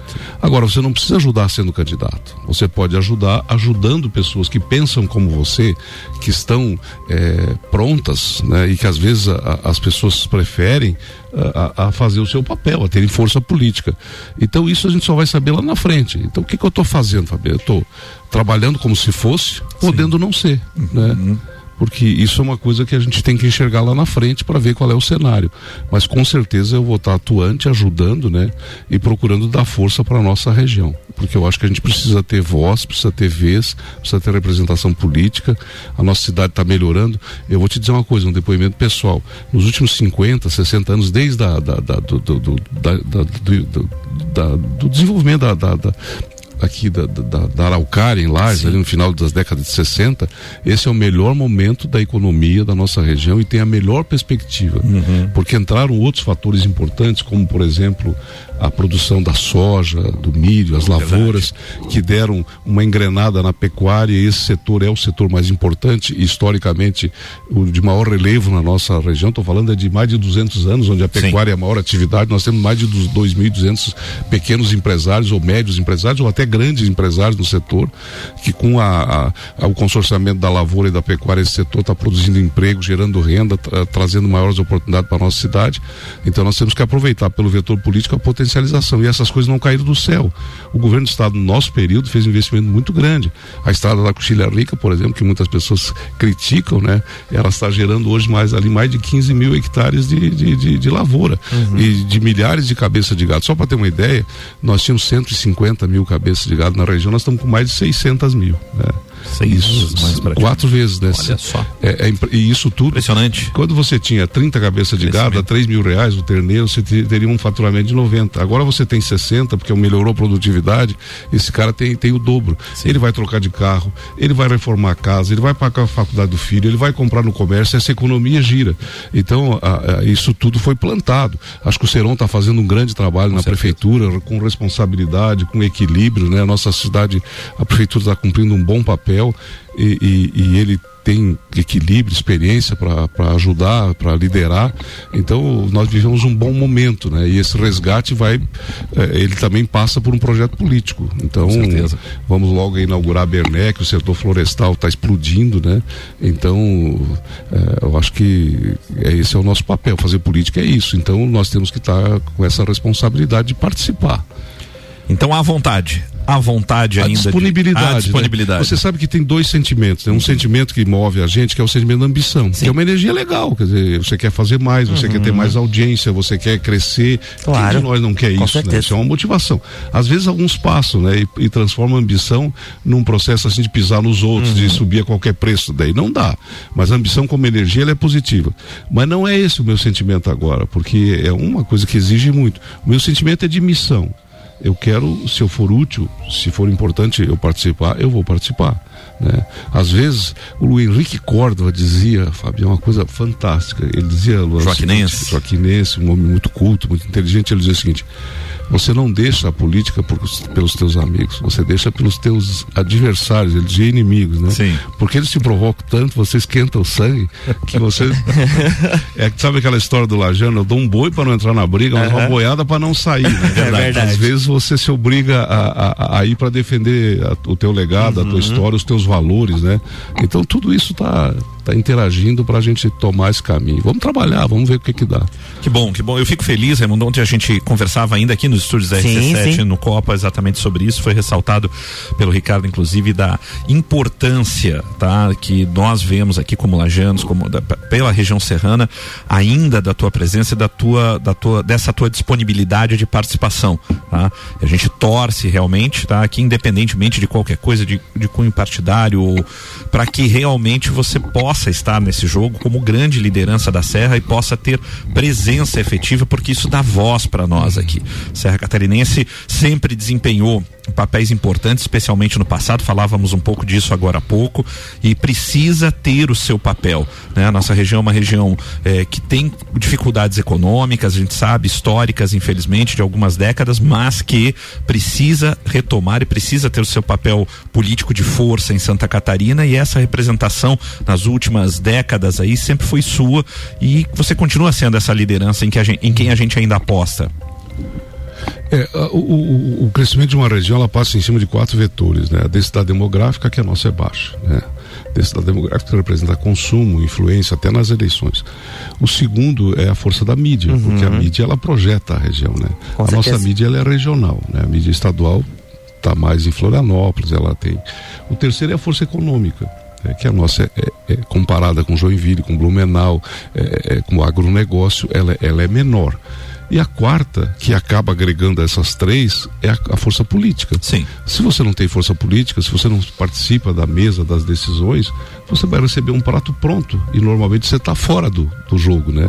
Agora, você não precisa ajudar sendo candidato. Você pode ajudar ajudando pessoas que pensam como você, que estão é, prontas, né, e que às vezes a, a, as pessoas preferem a, a, fazer o seu papel, a terem força política. Então, isso a gente só vai saber lá na frente. Então, o que, que eu estou fazendo, Fabio? Eu estou trabalhando como se fosse, podendo Sim. não ser. Né? Uhum porque isso é uma coisa que a gente tem que enxergar lá na frente para ver qual é o cenário. Mas com certeza eu vou estar atuante, ajudando, né, e procurando dar força para a nossa região, porque eu acho que a gente precisa ter voz, precisa ter vez, precisa ter representação política. A nossa cidade está melhorando. Eu vou te dizer uma coisa, um depoimento pessoal. Nos últimos 50, 60 anos, desde a, da, da, do, do, do, da, do, do desenvolvimento da, da, da, aqui da, da, da Araucária, em Lages, ali no final das décadas de 60, esse é o melhor momento da economia da nossa região e tem a melhor perspectiva. Uhum. Porque entraram outros fatores importantes, como, por exemplo, a produção da soja, do milho, as lavouras, que deram uma engrenada na pecuária. E esse setor é o setor mais importante, historicamente, o de maior relevo na nossa região. Estou falando é de mais de 200 anos, onde a pecuária Sim. é a maior atividade. Nós temos mais de 2.200 pequenos empresários, ou médios empresários, ou até grandes empresários no setor, que com a, a, o consorciamento da lavoura e da pecuária, esse setor está produzindo emprego, gerando renda, tra trazendo maiores oportunidades para a nossa cidade. Então nós temos que aproveitar pelo vetor político a e essas coisas não caíram do céu. O governo do estado, no nosso período, fez um investimento muito grande. A estrada da Coxilha Rica, por exemplo, que muitas pessoas criticam, né? Ela está gerando hoje mais ali mais de 15 mil hectares de, de, de, de lavoura uhum. e de milhares de cabeças de gado. Só para ter uma ideia, nós tínhamos 150 mil cabeças de gado na região, nós estamos com mais de 600 mil. Né? Seis isso, vezes mais Quatro vezes, né? Olha só. É, é, e isso tudo. Impressionante. Quando você tinha 30 cabeças de gado a 3 mil reais o terneiro, você teria um faturamento de 90. Agora você tem 60, porque melhorou a produtividade, esse cara tem, tem o dobro. Sim. Ele vai trocar de carro, ele vai reformar a casa, ele vai pagar a faculdade do filho, ele vai comprar no comércio, essa economia gira. Então, a, a, isso tudo foi plantado. Acho que o Serão está fazendo um grande trabalho com na certeza. prefeitura, com responsabilidade, com equilíbrio, né? A nossa cidade, a prefeitura está cumprindo um bom papel papel e, e, e ele tem equilíbrio, experiência para ajudar, para liderar. Então nós vivemos um bom momento, né? E esse resgate vai, eh, ele também passa por um projeto político. Então vamos logo inaugurar a Bernec, o setor florestal está explodindo, né? Então eh, eu acho que é, esse é o nosso papel, fazer política é isso. Então nós temos que estar tá com essa responsabilidade de participar. Então à vontade, à vontade a ainda. Disponibilidade. De... A disponibilidade. Né? Você sabe que tem dois sentimentos. Né? Um sentimento que move a gente, que é o sentimento da ambição. Sim. Que é uma energia legal. Quer dizer, você quer fazer mais, você uhum. quer ter uhum. mais audiência, você quer crescer. Claro. Quem de nós não quer Com isso? Né? Isso é uma motivação. Às vezes alguns passam, né? E, e transformam a ambição num processo assim de pisar nos outros, uhum. de subir a qualquer preço. Daí não dá. Mas a ambição como energia ela é positiva. Mas não é esse o meu sentimento agora, porque é uma coisa que exige muito. O meu sentimento é de missão Eu quero, se eu for útil, se for importante eu participar, eu vou participar. Né? Às vezes, o Henrique Córdova dizia, Fábio, uma coisa fantástica. Ele dizia, Joaquinense. Joaquinense, um homem muito culto, muito inteligente, ele dizia o seguinte: você não deixa a política por, pelos teus amigos, você deixa pelos teus adversários, eles dizem inimigos, né? Sim. Porque eles te provocam tanto, você esquenta o sangue, que você. é, sabe aquela história do Lajano? Eu dou um boi para não entrar na briga, mas uma boiada para não sair. Né? É verdade. Às vezes você se obriga a, a, a ir para defender a, o teu legado, Uhum. a tua história, os teus valores, né? Então tudo isso tá, tá interagindo para a gente tomar esse caminho. Vamos trabalhar, vamos ver o que que dá. Que bom, que bom. Eu fico feliz, Raimundo. Ontem a gente conversava ainda aqui nos estúdios da Sim, RC7 sim. no Copa exatamente sobre isso. Foi ressaltado pelo Ricardo, inclusive, da importância, tá? Que nós vemos aqui como lajanos, como da- pela região serrana, ainda da tua presença e da tua, da tua, dessa tua disponibilidade de participação, tá? A gente torce realmente, tá? Que independentemente de qualquer coisa, de, de cunho partidário, ou para que realmente você possa estar nesse jogo como grande liderança da Serra e possa ter presença efetiva, porque isso dá voz para nós aqui. Serra Catarinense sempre desempenhou papéis importantes, especialmente no passado, falávamos um pouco disso agora há pouco, e precisa ter o seu papel. Né? A nossa região é uma região eh, que tem dificuldades econômicas, a gente sabe, históricas, infelizmente, de algumas décadas, mas que precisa retomar e precisa ter o seu papel político de força em Santa Catarina e essa representação nas últimas décadas aí sempre foi sua e você continua sendo essa liderança em, que a gente, em quem a gente ainda aposta. É, o, o- o crescimento de uma região ela passa em cima de quatro vetores, né? A densidade demográfica, que a nossa é baixa, né? A densidade demográfica representa consumo, influência até nas eleições. O segundo é a força da mídia, porque a mídia ela projeta a região, né? Com a nossa certeza. mídia ela é regional, né? A mídia estadual está mais em Florianópolis, ela tem. O terceiro é a força econômica. Né, que a nossa é, é- é comparada com Joinville, com Blumenau, é, é, com o agronegócio, ela, ela é menor. E a quarta, que acaba agregando essas três, é a, a força política. Sim. Se você não tem força política, se você não participa da mesa das decisões, você vai receber um prato pronto e normalmente você está fora do, do jogo, né?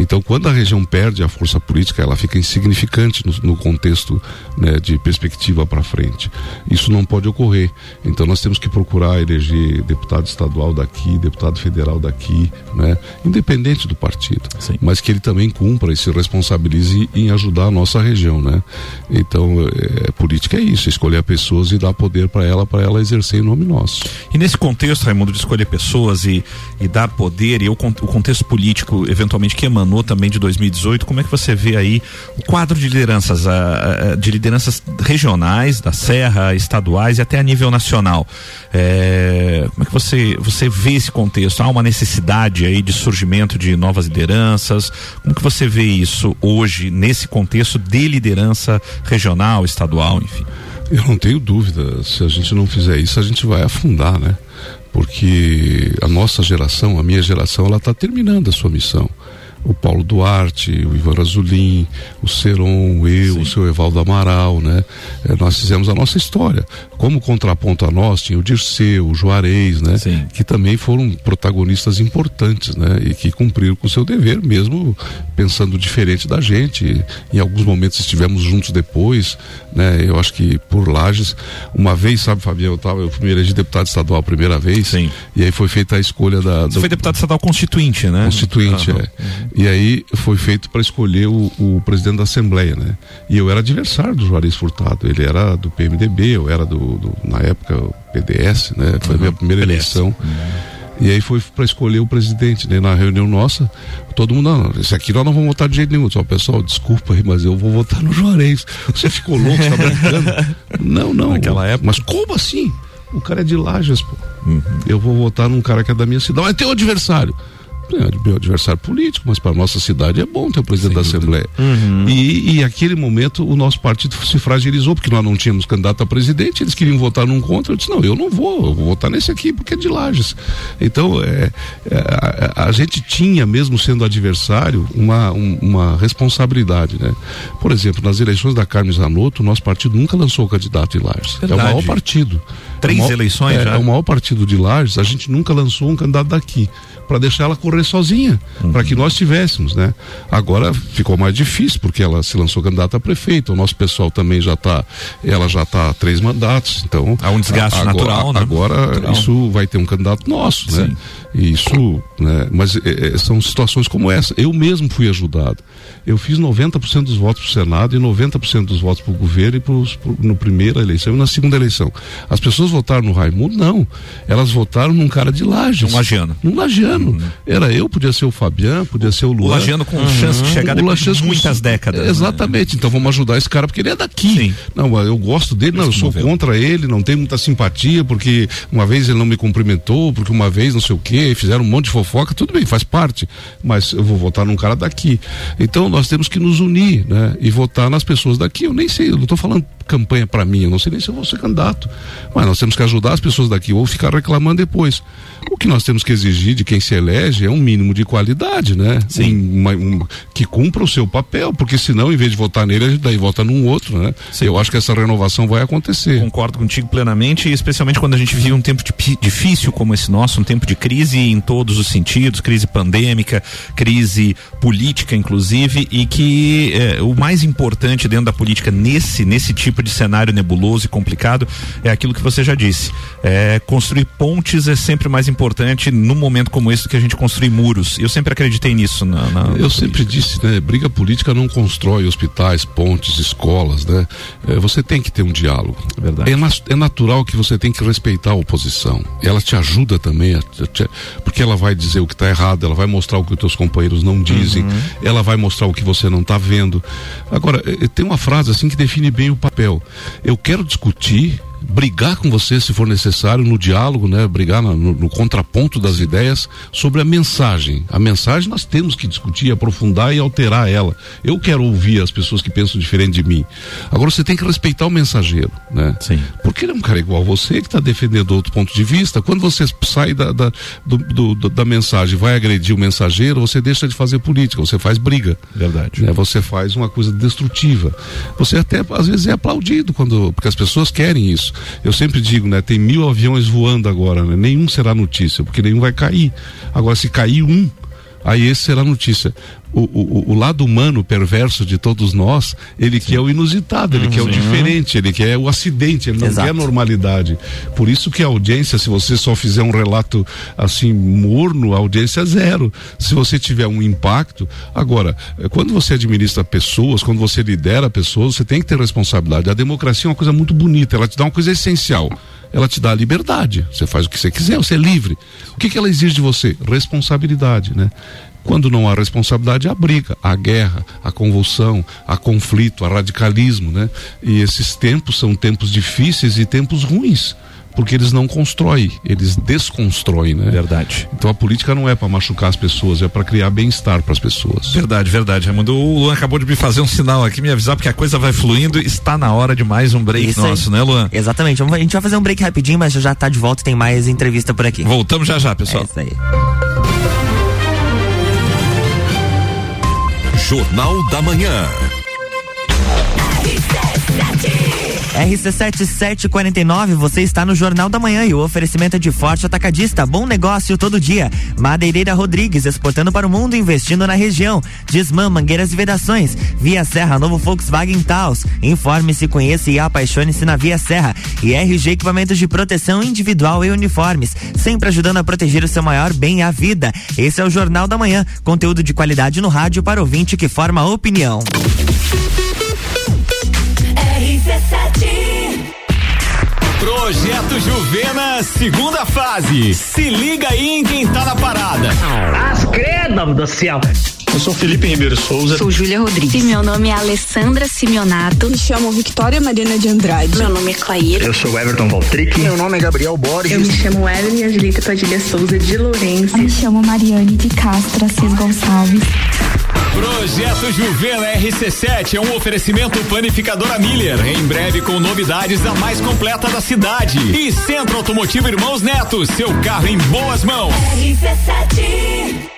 Então, quando a região perde a força política, ela fica insignificante no, no contexto né, de perspectiva para frente. Isso não pode ocorrer. Então, nós temos que procurar eleger deputado estadual daqui, deputado federal daqui, né? Independente do partido, Sim. mas que ele também cumpra e se responsabilize em ajudar a nossa região, né? Então, é, política é isso, escolher pessoas e dar poder para ela, para ela exercer em nome nosso. E nesse contexto, Raimundo, de escolher pessoas e, e dar poder, e o, o contexto político, eventualmente, que emanou também de 2018, como é que você vê aí o quadro de lideranças, ah, ah, de lideranças regionais, da Serra, estaduais e até a nível nacional? É, como é que você, você vê esse contexto? Há uma necessidade aí de surgimento de novas lideranças? Como que você vê isso hoje, nesse contexto de liderança regional, estadual, enfim? Eu não tenho dúvida, se a gente não fizer isso, a gente vai afundar, né? Porque a nossa geração, a minha geração, ela está terminando a sua missão. O Paulo Duarte, o Ivan Razulin, o Seron, eu, o seu Evaldo Amaral, né? Eh, nós fizemos a nossa história. Como contraponto a nós, tinha o Dirceu, o Juarez, né? Sim. Que também foram protagonistas importantes, né? E que cumpriram com o seu dever, mesmo pensando diferente da gente. Em alguns momentos estivemos juntos depois, né? Eu acho que por Lages, uma vez, sabe, Fabiano, eu tava, eu fui me eleger deputado estadual a primeira vez. Sim. E aí foi feita a escolha da. Você do- foi deputado estadual constituinte, né? Constituinte, Aham. é. E aí foi feito para escolher o, o presidente da Assembleia, né? E eu era adversário do Juarez Furtado. Ele era do PMDB, eu era do, do- na época, o PDS, né? Foi a minha primeira PDS. eleição. E aí foi para escolher o presidente, né? Na reunião nossa, todo mundo, não, não, esse aqui nós não vamos votar de jeito nenhum. Só, pessoal, desculpa aí, mas eu vou votar no Juarez. Você ficou louco, você tá brincando? Não, não. Naquela época. Mas como assim? O cara é de Lages, pô. Eu vou votar num cara que é da minha cidade. Mas tem um adversário. É, meu adversário político, mas para nossa cidade é bom ter o presidente da Assembleia. E, e aquele momento o nosso partido se fragilizou, porque nós não tínhamos candidato a presidente, eles queriam votar num contra, eu disse, não, eu não vou, eu vou votar nesse aqui porque é de Lages. Então, é, é, a, a gente tinha, mesmo sendo adversário, uma, um- uma responsabilidade, né? Por exemplo, nas eleições da Carmen Zanotto, o nosso partido nunca lançou candidato em Lages. É o Verdade. maior partido. Três É maior- eleições é, já? É o maior partido de Lages, a gente nunca lançou um candidato daqui, para deixar ela correr sozinha, uhum. para que nós tivéssemos, né? Agora ficou mais difícil, porque ela se lançou candidata a prefeito, o nosso pessoal também já está, ela já está três mandatos, então... Há um desgaste agora, natural, né? Agora natural. isso vai ter um candidato nosso, né? Isso, né? Mas é, é, são situações como essa. Eu mesmo fui ajudado. Eu fiz 90% dos votos para o Senado e 90% dos votos para o governo e pros, pro, no primeira eleição e na segunda eleição. As pessoas votaram no Raimundo? Não. Elas votaram num cara de Lages. Um lagiano. Um lagiano. Uhum. Era eu, podia ser o Fabiano, podia ser o Luan. O lagiano com uhum. chance de chegar depois de muitas décadas. Né? Exatamente. Né? Então vamos ajudar esse cara porque ele é daqui. Sim. Não, eu gosto dele, não, eu sou contra ele, não tenho muita simpatia porque uma vez ele não me cumprimentou, porque uma vez não sei o quê, fizeram um monte de fofoca, tudo bem, faz parte. Mas eu vou votar num cara daqui. Então nós temos que nos unir, né? E votar nas pessoas daqui. Eu nem sei, eu não estou falando campanha para mim, eu não sei nem se eu vou ser candidato. Mas nós temos que ajudar as pessoas daqui ou ficar reclamando depois. O que nós temos que exigir de quem se elege é um mínimo de qualidade, né? Sim. Um, uma, um, que cumpra o seu papel, porque senão, em vez de votar nele, a gente daí vota num outro, né? Sim. Eu acho que essa renovação vai acontecer. Concordo contigo plenamente, especialmente quando a gente vive um tempo de, difícil como esse nosso, um tempo de crise em todos os sentidos, crise pandêmica, crise política, inclusive, e que eh, o mais importante dentro da política nesse, nesse tipo de cenário nebuloso e complicado é aquilo que você já disse. É, construir pontes é sempre mais importante num momento como esse do que a gente construir muros. Eu sempre acreditei nisso. Na, na Eu na sempre disse, né? Briga política não constrói hospitais, pontes, escolas, né? É, você tem que ter um diálogo. É verdade. É, na, é, natural que você tem que respeitar a oposição. Ela te ajuda também, a, a, porque ela vai dizer o que está errado, ela vai mostrar o que os teus companheiros não dizem, uhum. ela vai mostrar o que você não está vendo. Agora, é, tem uma frase assim que define bem o papel. Eu quero discutir brigar com você se for necessário no diálogo, né? Brigar no, no, contraponto das ideias sobre a mensagem. A mensagem nós temos que discutir, aprofundar e alterar ela. Eu quero ouvir as pessoas que pensam diferente de mim. Agora você tem que respeitar o mensageiro, né? Sim. Porque ele é um cara igual a você que está defendendo outro ponto de vista. Quando você sai da, da, do, do, da mensagem, vai agredir o mensageiro, você deixa de fazer política, você faz briga. Verdade. Né? Você faz uma coisa destrutiva. Você até às vezes é aplaudido quando porque as pessoas querem isso. Eu sempre digo, né? Tem mil aviões voando agora, né? Nenhum será notícia, porque nenhum vai cair. Agora, se cair um, aí esse será notícia. O, o, o, lado humano perverso de todos nós, ele Sim. quer o inusitado, ele uhum. quer o diferente, ele quer o acidente, ele não Exato. quer a normalidade. Por isso que a audiência, se você só fizer um relato assim morno, a audiência é zero. Se você tiver um impacto, agora, eh, quando você administra pessoas, quando você lidera pessoas, você tem que ter responsabilidade. A democracia é uma coisa muito bonita, ela te dá uma coisa essencial ela te dá a liberdade. Você faz o que você quiser, você é livre. O que, que ela exige de você? Responsabilidade, né? Quando não há responsabilidade, há briga, há guerra, há convulsão, há conflito, há radicalismo, né? E esses tempos são tempos difíceis e tempos ruins porque eles não constroem, eles desconstroem, né? Verdade. Então a política não é para machucar as pessoas, é para criar bem-estar para as pessoas. Verdade, verdade, Raimundo. O Luan acabou de me fazer um sinal aqui, me avisar porque a coisa vai fluindo, está na hora de mais um break Isso nosso, aí. né, Luan? Exatamente. A gente vai fazer um break rapidinho, mas já já tá de volta, tem mais entrevista por aqui. Voltamos já já, pessoal. É isso aí. Jornal da Manhã. RC7749, você está no Jornal da Manhã e o oferecimento é de forte atacadista, bom negócio todo dia. Madeireira Rodrigues, exportando para o mundo, investindo na região. Desmã, mangueiras e vedações. Via Serra, novo Volkswagen Taos. Informe-se, conheça e apaixone-se na Via Serra. E RG Equipamentos de Proteção Individual e Uniformes, sempre ajudando a proteger o seu maior bem, a vida. Esse é o Jornal da Manhã, conteúdo de qualidade no rádio para ouvinte que forma opinião. Projeto Juvena, segunda fase. Se liga aí em quem tá na parada. As credo do céu. Eu sou Felipe Ribeiro Souza. Sou Júlia Rodrigues. Meu nome é Alessandra Simeonato. Me chamo Victoria Mariana de Andrade. Meu nome é Clair. Eu sou Everton Valtric. Meu nome é Gabriel Borges. Eu me chamo Evelyn Angelita Padilha Souza de Lourenço. Eu me chamo Mariane de Castro Assis Gonçalves. Projeto Juvena RC7 é um oferecimento panificadora Miller. Em breve com novidades a mais completa da cidade. E Centro Automotivo Irmãos Neto, seu carro em boas mãos. RC7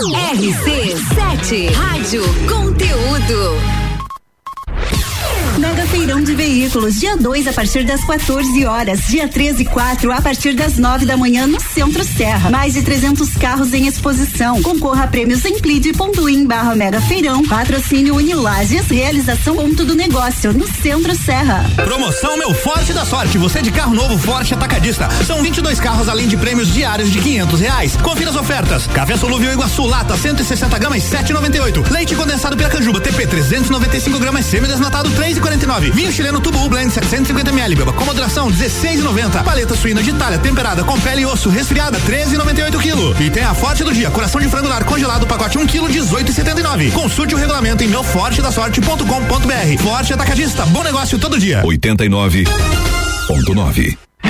RC7 Rádio Conteúdo. Feirão de Veículos, dia 2 a partir das 14 horas, dia 13 e 4 a partir das 9 da manhã no Centro Serra. Mais de 300 carros em exposição. Concorra a prêmios em plid.in barra Mega Feirão. Patrocínio Unilages, realização ponto do negócio no Centro Serra. Promoção Meu Forte da Sorte. Você de carro novo Forte Atacadista. São 22 carros além de prêmios diários de 500 reais. Confira as ofertas. Café Solúvel Iguaçu Lata 160 gramas 7,98. Leite condensado Piracanjuba TP 395 gramas semi-desnatado 3,49. Vinho chileno Tubu Blend 750 ml. Beba com moderação 16,90. Paleta suína de Itália temperada com pele e osso resfriada 13,98 kg. E tem a Forte do dia coração de frango lar congelado pacote 1 kg 18,79. Consulte o regulamento em meufortedasorte.com.br. Forte Atacadista. Bom negócio todo dia. 89.9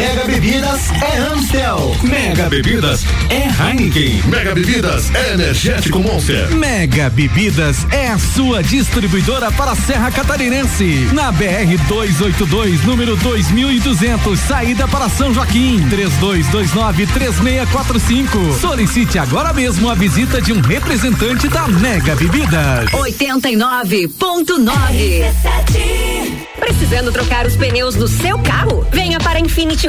Mega Bebidas é Amstel. Mega Bebidas é Heineken. Mega Bebidas é Energético Monster. Mega Bebidas é a sua distribuidora para a Serra Catarinense. Na BR 282, número 2200, saída para São Joaquim. 32293645. Solicite agora mesmo a visita de um representante da Mega Bebidas. 89.9 Precisando trocar os pneus do seu carro? Venha para Infinity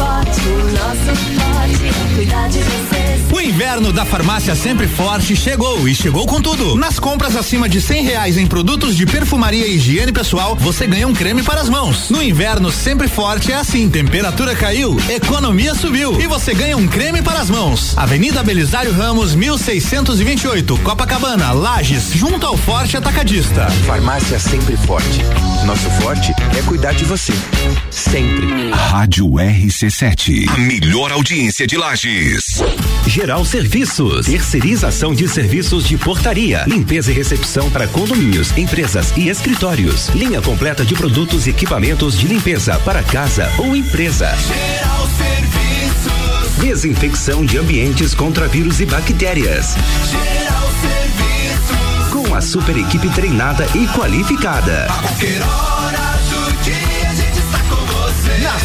forte, o nosso forte é cuidar de você. O inverno da farmácia Sempre Forte chegou e chegou com tudo. Nas compras acima de cem reais em produtos de perfumaria e higiene pessoal, você ganha um creme para as mãos. No inverno Sempre Forte é assim: temperatura caiu, economia subiu e você ganha um creme para as mãos. Avenida Belisário Ramos, 1628, Copacabana, Lages, junto ao Forte Atacadista. Farmácia Sempre Forte. Nosso forte é cuidar de você. Sempre. Rádio RC7. A melhor audiência de Lages. Geral Serviços. Terceirização de serviços de portaria, limpeza e recepção para condomínios, empresas e escritórios. Linha completa de produtos e equipamentos de limpeza para casa ou empresa. Geral Serviços. Desinfecção de ambientes contra vírus e bactérias. Geral Serviços. Com a super equipe treinada e qualificada. A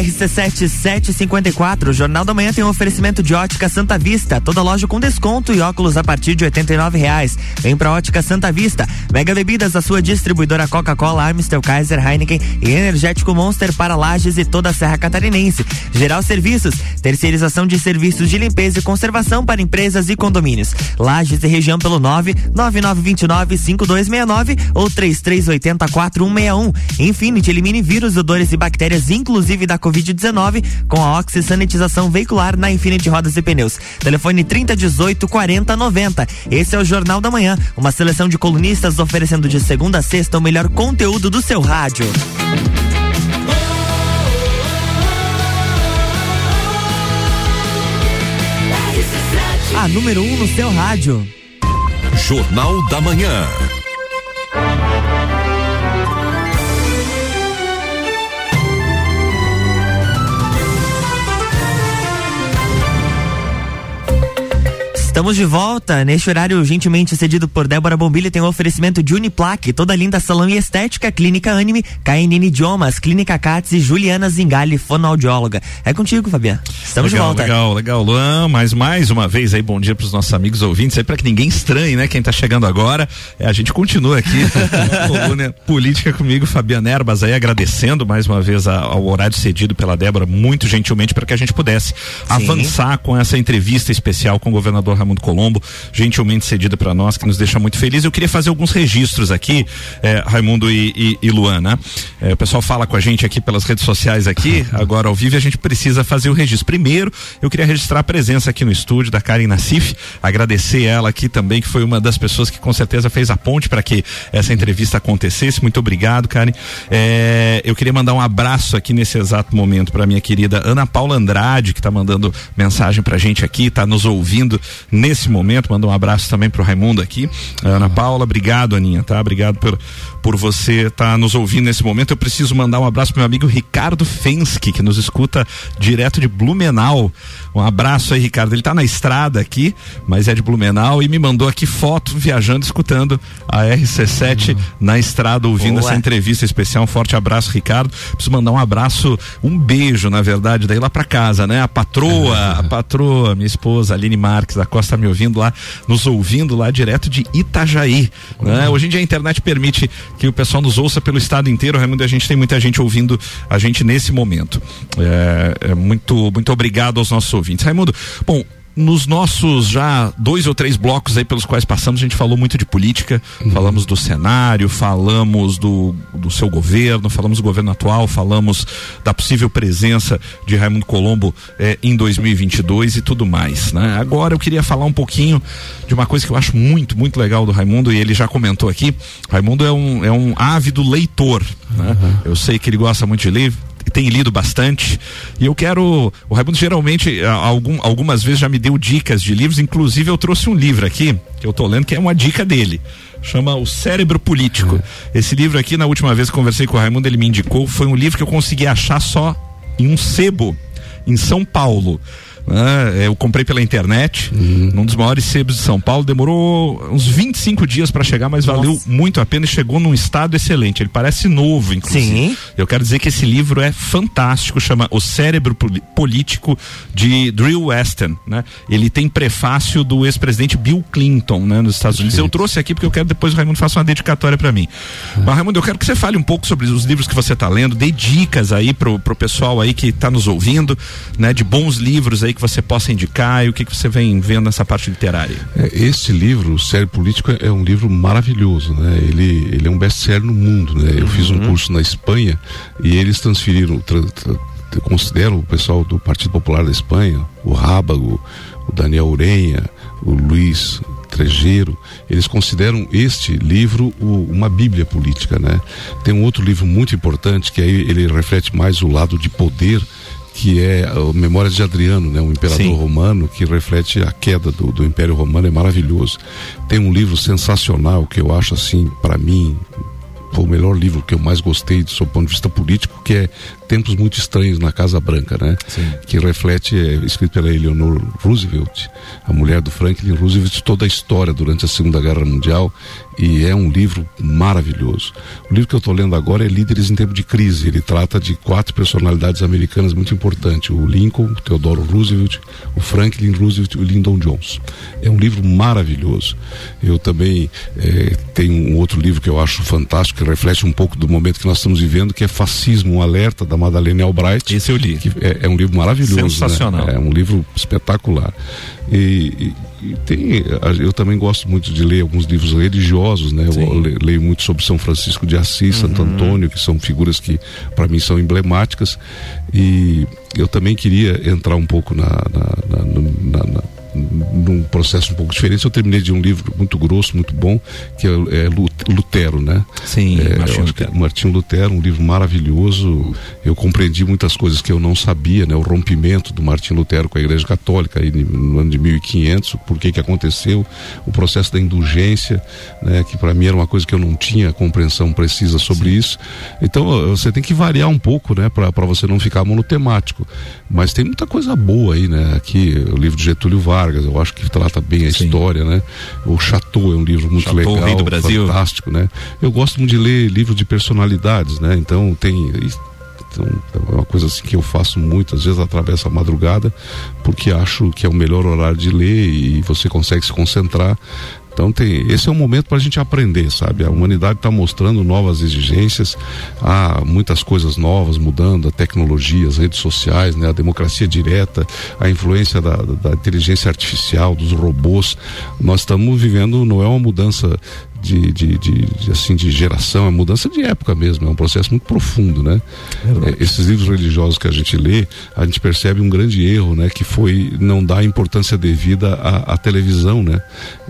RC7 754, o Jornal da Manhã tem um oferecimento de ótica Santa Vista, toda loja com desconto e óculos a partir de R$ reais. Vem pra ótica Santa Vista. Mega Bebidas, a sua distribuidora Coca-Cola, Amstel, Kaiser, Heineken e Energético Monster para Lages e toda a Serra Catarinense. Geral Serviços, terceirização de serviços de limpeza e conservação para empresas e condomínios. Lages e região pelo 999295269 ou 33804161. Infinity elimine vírus, odores e bactérias, inclusive da Covid-19, com a oxisanitização veicular na Infinity Rodas e Pneus. Telefone 3018 4090. Esse é o Jornal da Manhã, uma seleção de colunistas oferecendo de segunda a sexta o melhor conteúdo do seu rádio. A número 1 um no seu rádio. Jornal da Manhã. Estamos de volta. Neste horário, gentilmente cedido por Débora Bombilho, tem o um oferecimento de Uniplaque, toda linda salão e estética, Clínica Anime, KNN Idiomas, Clínica Cats e Juliana Zingali, fonoaudióloga. É contigo, Fabiano. Estamos legal, de volta. Legal, legal, Luan. Mas mais uma vez aí, bom dia para os nossos amigos ouvintes aí, para que ninguém estranhe, né? Quem está chegando agora. É, a gente continua aqui, coluna política comigo, Fabiano Erbas aí, agradecendo mais uma vez a, ao horário cedido pela Débora, muito gentilmente, para que a gente pudesse Sim. avançar com essa entrevista especial com o governador Ramon Raimundo Colombo, gentilmente cedida para nós, que nos deixa muito feliz. Eu queria fazer alguns registros aqui, é, Raimundo e, e, e Luana. É, o pessoal fala com a gente aqui pelas redes sociais aqui, agora ao vivo, e a gente precisa fazer o registro. Primeiro, eu queria registrar a presença aqui no estúdio da Karen Nassif, agradecer ela aqui também, que foi uma das pessoas que com certeza fez a ponte para que essa entrevista acontecesse. Muito obrigado, Karen. É, eu queria mandar um abraço aqui nesse exato momento para minha querida Ana Paula Andrade, que está mandando mensagem pra gente aqui, está nos ouvindo nesse momento. Manda um abraço também pro Raimundo aqui. Ana Paula, obrigado, Aninha, tá? Obrigado por, por você estar tá nos ouvindo nesse momento. Eu preciso mandar um abraço pro meu amigo Ricardo Fensky, que nos escuta direto de Blumenau. Um abraço aí, Ricardo. Ele tá na estrada aqui, mas é de Blumenau e me mandou aqui foto viajando, escutando a RC7 uhum. na estrada, ouvindo Boa. essa entrevista especial. Um forte abraço, Ricardo. Preciso mandar um abraço, um beijo, na verdade, daí lá para casa, né? A patroa, uhum. a patroa, minha esposa, Aline Marques da Costa, me ouvindo lá, nos ouvindo lá direto de Itajaí. Uhum. Né? Hoje em dia a internet permite que o pessoal nos ouça pelo estado inteiro, Raimundo, a gente tem muita gente ouvindo a gente nesse momento. É, é muito, muito obrigado aos nossos ouvintes. Raimundo, bom, nos nossos já dois ou três blocos aí pelos quais passamos, a gente falou muito de política, uhum. falamos do cenário, falamos do, do seu governo, falamos do governo atual, falamos da possível presença de Raimundo Colombo eh, em 2022 e tudo mais, né? Agora eu queria falar um pouquinho de uma coisa que eu acho muito, muito legal do Raimundo e ele já comentou aqui. Raimundo é um, é um ávido leitor, né? Uhum. Eu sei que ele gosta muito de livro, tem lido bastante. E eu quero. O Raimundo geralmente, algum, algumas vezes já me deu dicas de livros, inclusive eu trouxe um livro aqui, que eu tô lendo, que é uma dica dele. Chama O Cérebro Político. Uhum. Esse livro aqui, na última vez que conversei com o Raimundo, ele me indicou, foi um livro que eu consegui achar só em um sebo, em São Paulo. Né? Eu comprei pela internet, uhum. num dos maiores sebos de São Paulo. Demorou uns 25 dias para chegar, mas Nossa. valeu muito a pena e chegou num estado excelente. Ele parece novo, inclusive. Sim. Eu quero dizer que esse livro é fantástico, chama O Cérebro Político de Drew Weston, né? Ele tem prefácio do ex-presidente Bill Clinton, né, nos Estados Unidos. Eu trouxe aqui porque eu quero depois o Raimundo faça uma dedicatória para mim. Uhum. Mas Raimundo, eu quero que você fale um pouco sobre os livros que você está lendo, dê dicas aí pro, pro pessoal aí que está nos ouvindo, né, de bons livros aí que você possa indicar e o que, que você vem vendo nessa parte literária? É, este livro, o Sério Político, é um livro maravilhoso, né? Ele, ele é um best-seller no mundo, né? Eu uhum. fiz um uhum. curso na Espanha e eles transferiram, tra, tra, considero o pessoal do Partido Popular da Espanha, o Rábago, o Daniel Urenha, o Luiz Trejeiro, eles consideram este livro o, uma bíblia política, né? Tem um outro livro muito importante que aí ele reflete mais o lado de poder que é a Memórias de Adriano, né, um imperador Sim. romano que reflete a queda do, do Império Romano, é maravilhoso. Tem um livro sensacional que eu acho assim, para mim, foi o melhor livro que eu mais gostei do seu ponto de vista político, que é Tempos Muito Estranhos na Casa Branca, né? Sim. Que reflete, é, escrito pela Eleanor Roosevelt, a mulher do Franklin Roosevelt, toda a história durante a Segunda Guerra Mundial e é um livro maravilhoso. O livro que eu estou lendo agora é Líderes em Tempo de Crise. Ele trata de quatro personalidades americanas muito importantes: o Lincoln, o Theodore Roosevelt, o Franklin Roosevelt e o Lyndon Johnson. É um livro maravilhoso. Eu também é, tenho um outro livro que eu acho fantástico, que reflete um pouco do momento que nós estamos vivendo, que é Fascismo, um alerta da Madalena Albright. Esse eu li. É, é, um livro maravilhoso. Né? Sensacional. Né? É um livro espetacular. E, e, e, tem, eu também gosto muito de ler alguns livros religiosos, né? Sim. Eu leio muito sobre São Francisco de Assis, uhum. Santo Antônio, que são figuras que para mim são emblemáticas. E eu também queria entrar um pouco na, na, na, na num processo um pouco diferente. Eu terminei de um livro muito grosso, muito bom, que é, é Lutero, né? Sim, é, Martinho Lutero. Martinho Lutero, um livro maravilhoso. Eu compreendi muitas coisas que eu não sabia, né? O rompimento do Martinho Lutero com a Igreja Católica aí no ano de 1500, por que que aconteceu, o processo da indulgência, né? Que para mim era uma coisa que eu não tinha compreensão precisa sobre Sim. isso. Então você tem que variar um pouco, né? Para você não ficar monotemático. Mas tem muita coisa boa aí, né? Aqui o livro de Getúlio Vargas, eu acho que trata bem a Sim. história, né? O Chateau é um livro muito Chateau, legal, do Brasil. fantástico, né? Eu gosto muito de ler livros de personalidades, né? Então tem então, é uma coisa assim que eu faço muitas vezes atravesso a madrugada, porque acho que é o melhor horário de ler e você consegue se concentrar então tem, esse é um momento para a gente aprender, sabe? A humanidade está mostrando novas exigências, há muitas coisas novas mudando, a tecnologia, as redes sociais, né? A democracia direta, a influência da, da inteligência artificial, dos robôs. Nós estamos vivendo, não é uma mudança de, de, de, de, assim de geração, é mudança de época mesmo, é um processo muito profundo, né? É, esses livros religiosos que a gente lê, a gente percebe um grande erro, né? Que foi não dar importância devida à, à televisão, né?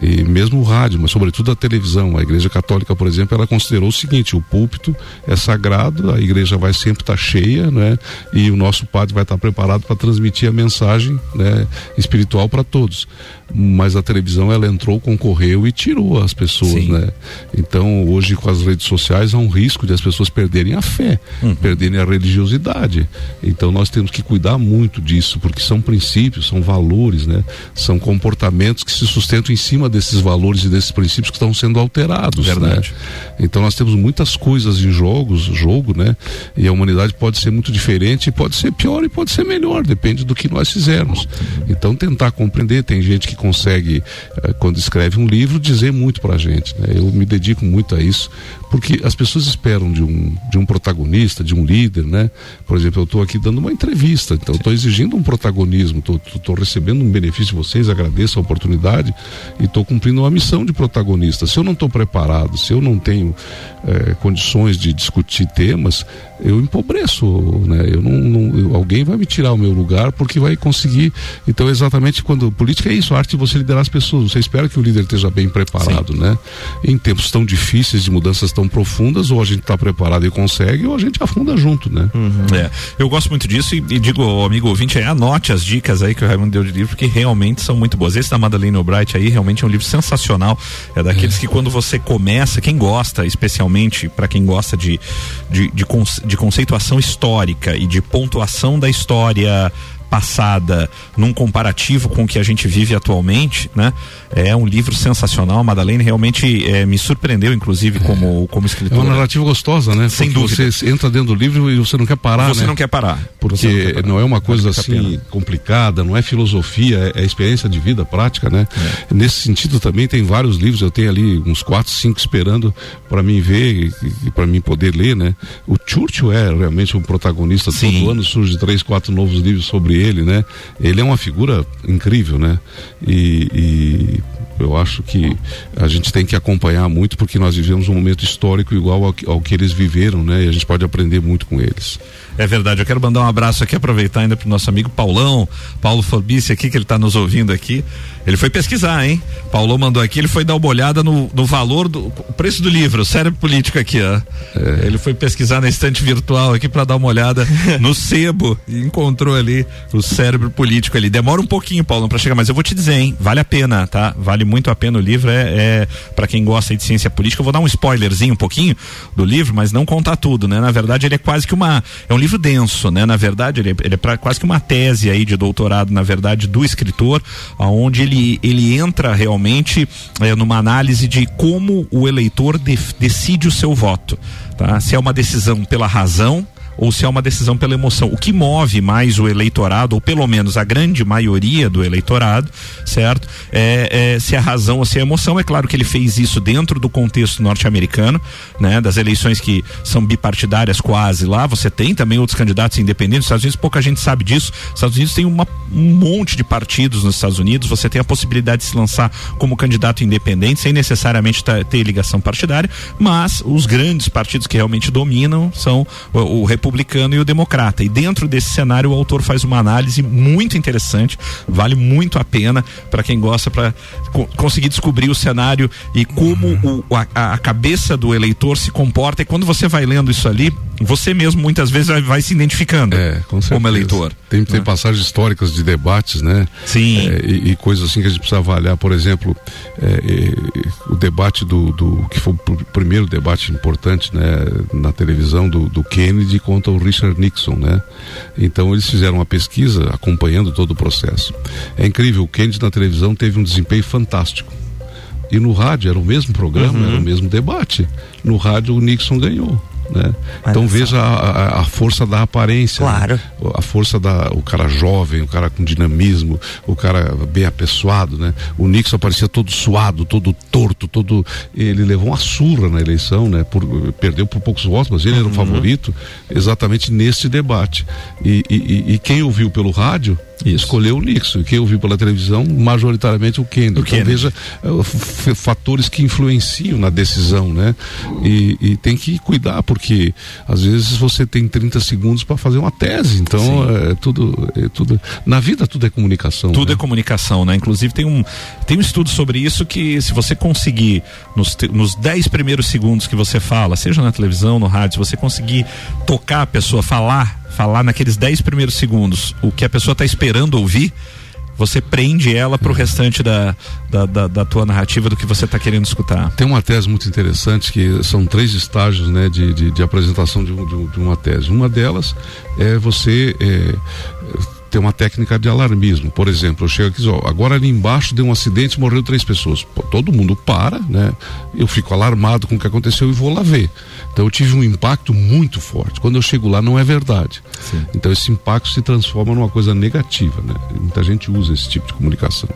E mesmo o rádio, mas sobretudo a televisão. A Igreja Católica, por exemplo, ela considerou o seguinte: o púlpito é sagrado, a igreja vai sempre estar tá cheia, né? E o nosso padre vai estar tá preparado para transmitir a mensagem, né? Espiritual para todos mas a televisão ela entrou, concorreu e tirou as pessoas, Sim. né? Então hoje com as redes sociais há um risco de as pessoas perderem a fé, uhum. perderem a religiosidade. Então nós temos que cuidar muito disso, porque são princípios, são valores, né? São comportamentos que se sustentam em cima desses valores e desses princípios que estão sendo alterados, né? Verdade. Né? Então nós temos muitas coisas em jogos, jogo, né? E a humanidade pode ser muito diferente, pode ser pior e pode ser melhor, depende do que nós fizermos. Então tentar compreender, tem gente que consegue, eh, quando escreve um livro, dizer muito para a gente. Né? Eu me dedico muito a isso, porque as pessoas esperam de um, de um protagonista, de um líder, né? Por exemplo, eu estou aqui dando uma entrevista, então estou exigindo um protagonismo, estou recebendo um benefício de vocês, agradeço a oportunidade e estou cumprindo uma missão de protagonista. Se eu não estou preparado, se eu não tenho eh, condições de discutir temas, eu empobreço, né? Eu não, não eu, alguém vai me tirar o meu lugar porque vai conseguir. Então, exatamente quando política é isso, a arte de você liderar as pessoas. Você espera que o líder esteja bem preparado, Sim. né? Em tempos tão difíceis, de mudanças tão profundas, ou a gente está preparado e consegue, ou a gente afunda junto, né? Uhum. É, eu gosto muito disso e, e digo ao amigo ouvinte aí, anote as dicas aí que o Raimundo deu de livro, porque realmente são muito boas. Esse da Madalena Albright aí realmente é um livro sensacional. É daqueles é. que quando você começa, quem gosta, especialmente para quem gosta de, de, de, de conceituação histórica e de pontuação da história passada num comparativo com o que a gente vive atualmente, né? É um livro sensacional. A Madalena realmente é, me surpreendeu, inclusive, é. como, como escritora. É uma narrativa gostosa, né? Sem Porque dúvida. Você entra dentro do livro e você não quer parar, Você né? não quer parar. Porque não, quer parar. não, é uma coisa assim complicada, não é filosofia, é, é, experiência de vida prática, né? É. Nesse sentido também tem vários livros, eu tenho ali uns quatro, cinco esperando para mim ver e, e para mim poder ler, né? O Churchill é realmente um protagonista. Sim. Todo ano surge três, quatro novos livros sobre ele, né? Ele é uma figura incrível, né? E, e, eu acho que a gente tem que acompanhar muito porque nós vivemos um momento histórico igual ao, ao que eles viveram, né? E a gente pode aprender muito com eles. É verdade. Eu quero mandar um abraço aqui, aproveitar ainda para o nosso amigo Paulão, Paulo Fabice aqui, que ele está nos ouvindo aqui. Ele foi pesquisar, hein? Paulo mandou aqui, ele foi dar uma olhada no, no valor do preço do livro, cérebro político aqui, ó. É. Ele foi pesquisar na estante virtual aqui para dar uma olhada no sebo e encontrou ali o cérebro político ali. Demora um pouquinho, Paulo, para chegar, mas eu vou te dizer, hein? Vale a pena, tá? Vale muito a pena o livro, é, é para quem gosta de ciência política. Eu vou dar um spoilerzinho um pouquinho do livro, mas não contar tudo, né? Na verdade, ele é quase que uma é um livro denso, né? Na verdade, ele é, ele é pra, quase que uma tese aí de doutorado, na verdade, do escritor, aonde ele ele entra realmente é, numa análise de como o eleitor de, decide o seu voto, tá? Se é uma decisão pela razão ou se é uma decisão pela emoção. O que move mais o eleitorado, ou pelo menos a grande maioria do eleitorado, certo? É, é se é razão ou se é emoção. É claro que ele fez isso dentro do contexto norte-americano, né? Das eleições que são bipartidárias quase lá. Você tem também outros candidatos independentes. Nos Estados Unidos pouca gente sabe disso. Os Estados Unidos tem uma, um monte de partidos nos Estados Unidos. Você tem a possibilidade de se lançar como candidato independente sem necessariamente ter ligação partidária, mas os grandes partidos que realmente dominam são o, o e o democrata. E dentro desse cenário o autor faz uma análise muito interessante, vale muito a pena para quem gosta para co conseguir descobrir o cenário e como o, a, a, cabeça do eleitor se comporta. E quando você vai lendo isso ali, você mesmo muitas vezes vai, vai se identificando é, com como eleitor. Tem, tem né? passagens históricas de debates, né? Sim. É, e, e, coisas assim que a gente precisa avaliar. Por exemplo, é, o debate do, do, que foi o primeiro debate importante, né, na televisão do, do Kennedy contra o Richard Nixon, né? Então eles fizeram uma pesquisa acompanhando todo o processo. É incrível, o Kennedy na televisão teve um desempenho fantástico. E no rádio era o mesmo programa, uhum. era o mesmo debate. No rádio o Nixon ganhou. Né? Então veja a, a, força da aparência, né? claro. né? a força da o cara jovem, o cara com dinamismo, o cara bem apessoado, né? O Nixon aparecia todo suado, todo torto, todo ele levou uma surra na eleição, né? Por, perdeu por poucos votos, mas ele uhum. era o uhum. favorito exatamente nesse debate. E, e, e quem ouviu pelo rádio isso. escolheu o Nixon. Quem ouviu pela televisão, majoritariamente o Kennedy. O então veja uh, fatores que influenciam na decisão, né? E, e, tem que cuidar, porque às vezes você tem 30 segundos para fazer uma tese. Então é tudo, é tudo. Na vida tudo é comunicação. Tudo né? é comunicação, né? Inclusive tem um, tem um estudo sobre isso que se você conseguir, nos, nos 10 primeiros segundos que você fala, seja na televisão, no rádio, se você conseguir tocar a pessoa, falar falar naqueles 10 primeiros segundos o que a pessoa está esperando ouvir, você prende ela para o restante da, da, da, da, tua narrativa do que você está querendo escutar. Tem uma tese muito interessante que são três estágios né, de, de, de apresentação de, de, de, uma tese. Uma delas é você é, ter uma técnica de alarmismo. Por exemplo, eu chego aqui ó, agora ali embaixo deu um acidente e morreu três pessoas. Pô, todo mundo para, né? Eu fico alarmado com o que aconteceu e vou lá ver. Então eu tive um impacto muito forte. Quando eu chego lá não é verdade. Sim. Então esse impacto se transforma numa coisa negativa, né? Muita gente usa esse tipo de comunicação.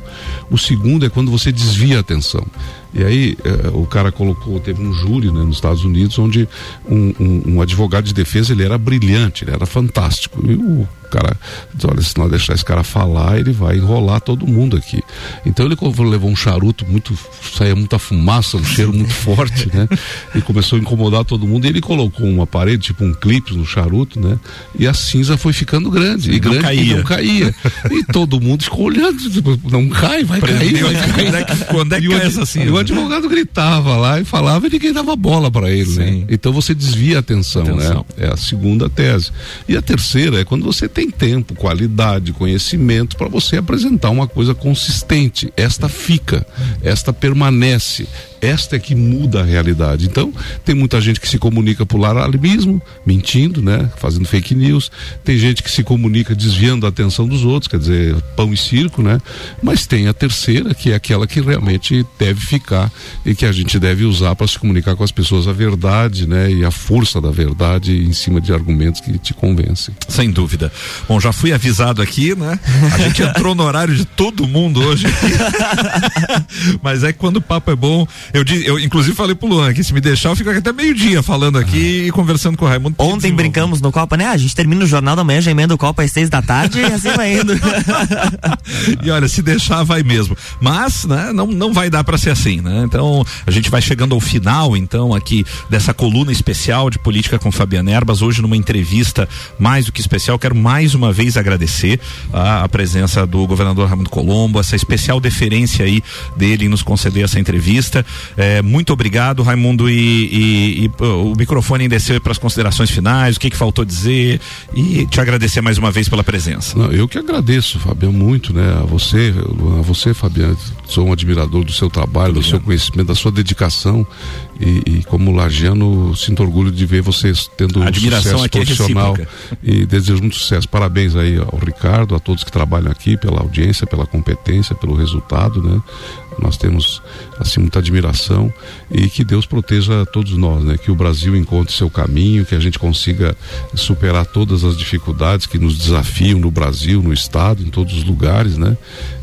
O segundo é quando você desvia a atenção. E aí eh, o cara colocou, teve um júri né, nos Estados Unidos onde um, um, um, advogado de defesa ele era brilhante, ele era fantástico. E o cara diz, olha, se nós deixar esse cara falar, ele vai enrolar todo mundo aqui. Então ele levou um charuto muito, saía muita fumaça, um cheiro muito forte, né? E começou a incomodar todo mundo. E ele colocou uma parede, tipo um clipe no charuto, né? E a cinza foi ficando grande, e grande caía. e não caía. E todo mundo ficou olhando, tipo, não cai, vai cair, vai cair. Quando é que, quando é que cai essa cinza? O advogado gritava lá e falava e ninguém dava bola para ele, né? Né? Então você desvia a atenção, atenção, né? É a segunda tese. E a terceira é quando você tem tempo, qualidade, conhecimento para você apresentar uma coisa consistente. Esta fica, esta permanece, esta é que muda a realidade. Então, tem muita gente que se comunica por alarmismo, mentindo, né? Fazendo fake news. Tem gente que se comunica desviando a atenção dos outros, quer dizer, pão e circo, né? Mas tem a terceira, que é aquela que realmente deve ficar e que a gente deve usar para se comunicar com as pessoas a verdade, né? E a força da verdade em cima de argumentos que te convencem. Sem dúvida. Bom, já fui avisado aqui, né? A gente entrou no horário de todo mundo hoje. Mas é que quando o papo é bom, eu, eu inclusive falei pro Luan que se me deixar eu fico até meio-dia falando aqui ah. e conversando com o Raimundo. Ontem brincamos no Copa, né? A gente termina o jornal da manhã, já emenda o Copa às seis da tarde e assim vai indo. e olha, se deixar vai mesmo. Mas, né, não, não vai dar para ser assim, né? Então, a gente vai chegando ao final, então, aqui dessa coluna especial de política com Fabiana Erbas, hoje numa entrevista mais do que especial, quero mais uma vez agradecer a, a presença do governador Raimundo Colombo, essa especial deferência aí dele em nos conceder essa entrevista. É, muito obrigado, Raimundo, e, e, e o microfone desceu para as considerações finais, o que, que faltou dizer e te agradecer mais uma vez pela presença. Não, eu que agradeço, Fabiano, muito, né? A você, a você, Fabiano, sou um admirador do seu trabalho, do seu conhecimento, da sua dedicação e, e como lagiano sinto orgulho de ver vocês tendo um sucesso é profissional é e desejo muito sucesso. Parabéns aí ao Ricardo, a todos que trabalham aqui pela audiência, pela competência, pelo resultado, né? Nós temos assim muita admiração e que Deus proteja todos nós, né? Que o Brasil encontre seu caminho, que a gente consiga superar todas as dificuldades que nos desafiam no Brasil, no estado, em todos os lugares, né?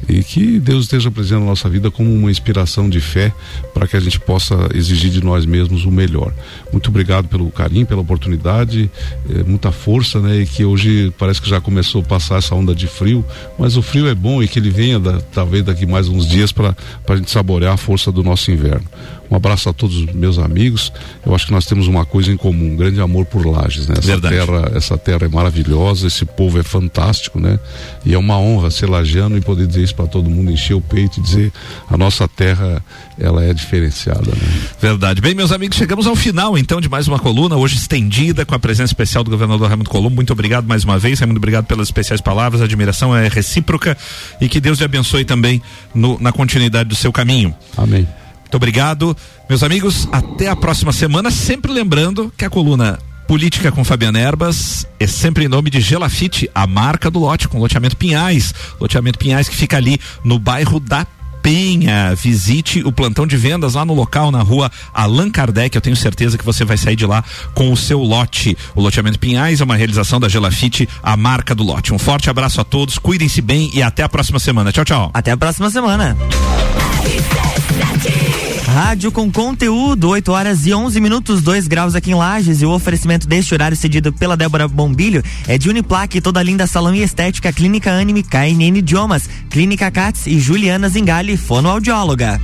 E que Deus esteja presente na nossa vida como uma inspiração de fé para que a gente possa exigir de nós mesmos o melhor. Muito obrigado pelo carinho, pela oportunidade, é, muita força, né? E que hoje parece que já começou a passar essa onda de frio, mas o frio é bom e que ele venha da, talvez daqui mais uns dias para a gente saborear a força do nosso inverno. Um abraço a todos os meus amigos. Eu acho que nós temos uma coisa em comum, um grande amor por Lages, né? Essa Verdade. terra, essa terra é maravilhosa, esse povo é fantástico, né? E é uma honra ser lagiano e poder dizer isso para todo mundo, encher o peito e dizer a nossa terra, ela é diferenciada, né? Verdade. Bem, meus amigos, chegamos ao final então de mais uma coluna, hoje estendida com a presença especial do governador Raimundo Colombo. Muito obrigado mais uma vez, Raimundo, obrigado pelas especiais palavras. A admiração é recíproca e que Deus lhe abençoe também no- na continuidade do seu caminho. Amém. Muito obrigado. Meus amigos, até a próxima semana. Sempre lembrando que a coluna Política com Fabiana Erbas é sempre em nome de Gelafite, a marca do lote, com loteamento Pinhais. Loteamento Pinhais que fica ali no bairro da Penha. Visite o plantão de vendas lá no local, na rua Allan Kardec. Eu tenho certeza que você vai sair de lá com o seu lote. O loteamento Pinhais é uma realização da Gelafite, a marca do lote. Um forte abraço a todos, cuidem-se bem e até a próxima semana. Tchau, tchau. Até a próxima semana. Rádio com conteúdo, 8 horas e 11 minutos, 2 graus aqui em Lages. E o oferecimento deste horário cedido pela Débora Bombilho é de Uniplaque, toda linda salão e estética, Clínica Anime, KNN Idiomas, Clínica Cats e Juliana Zingali, fonoaudióloga.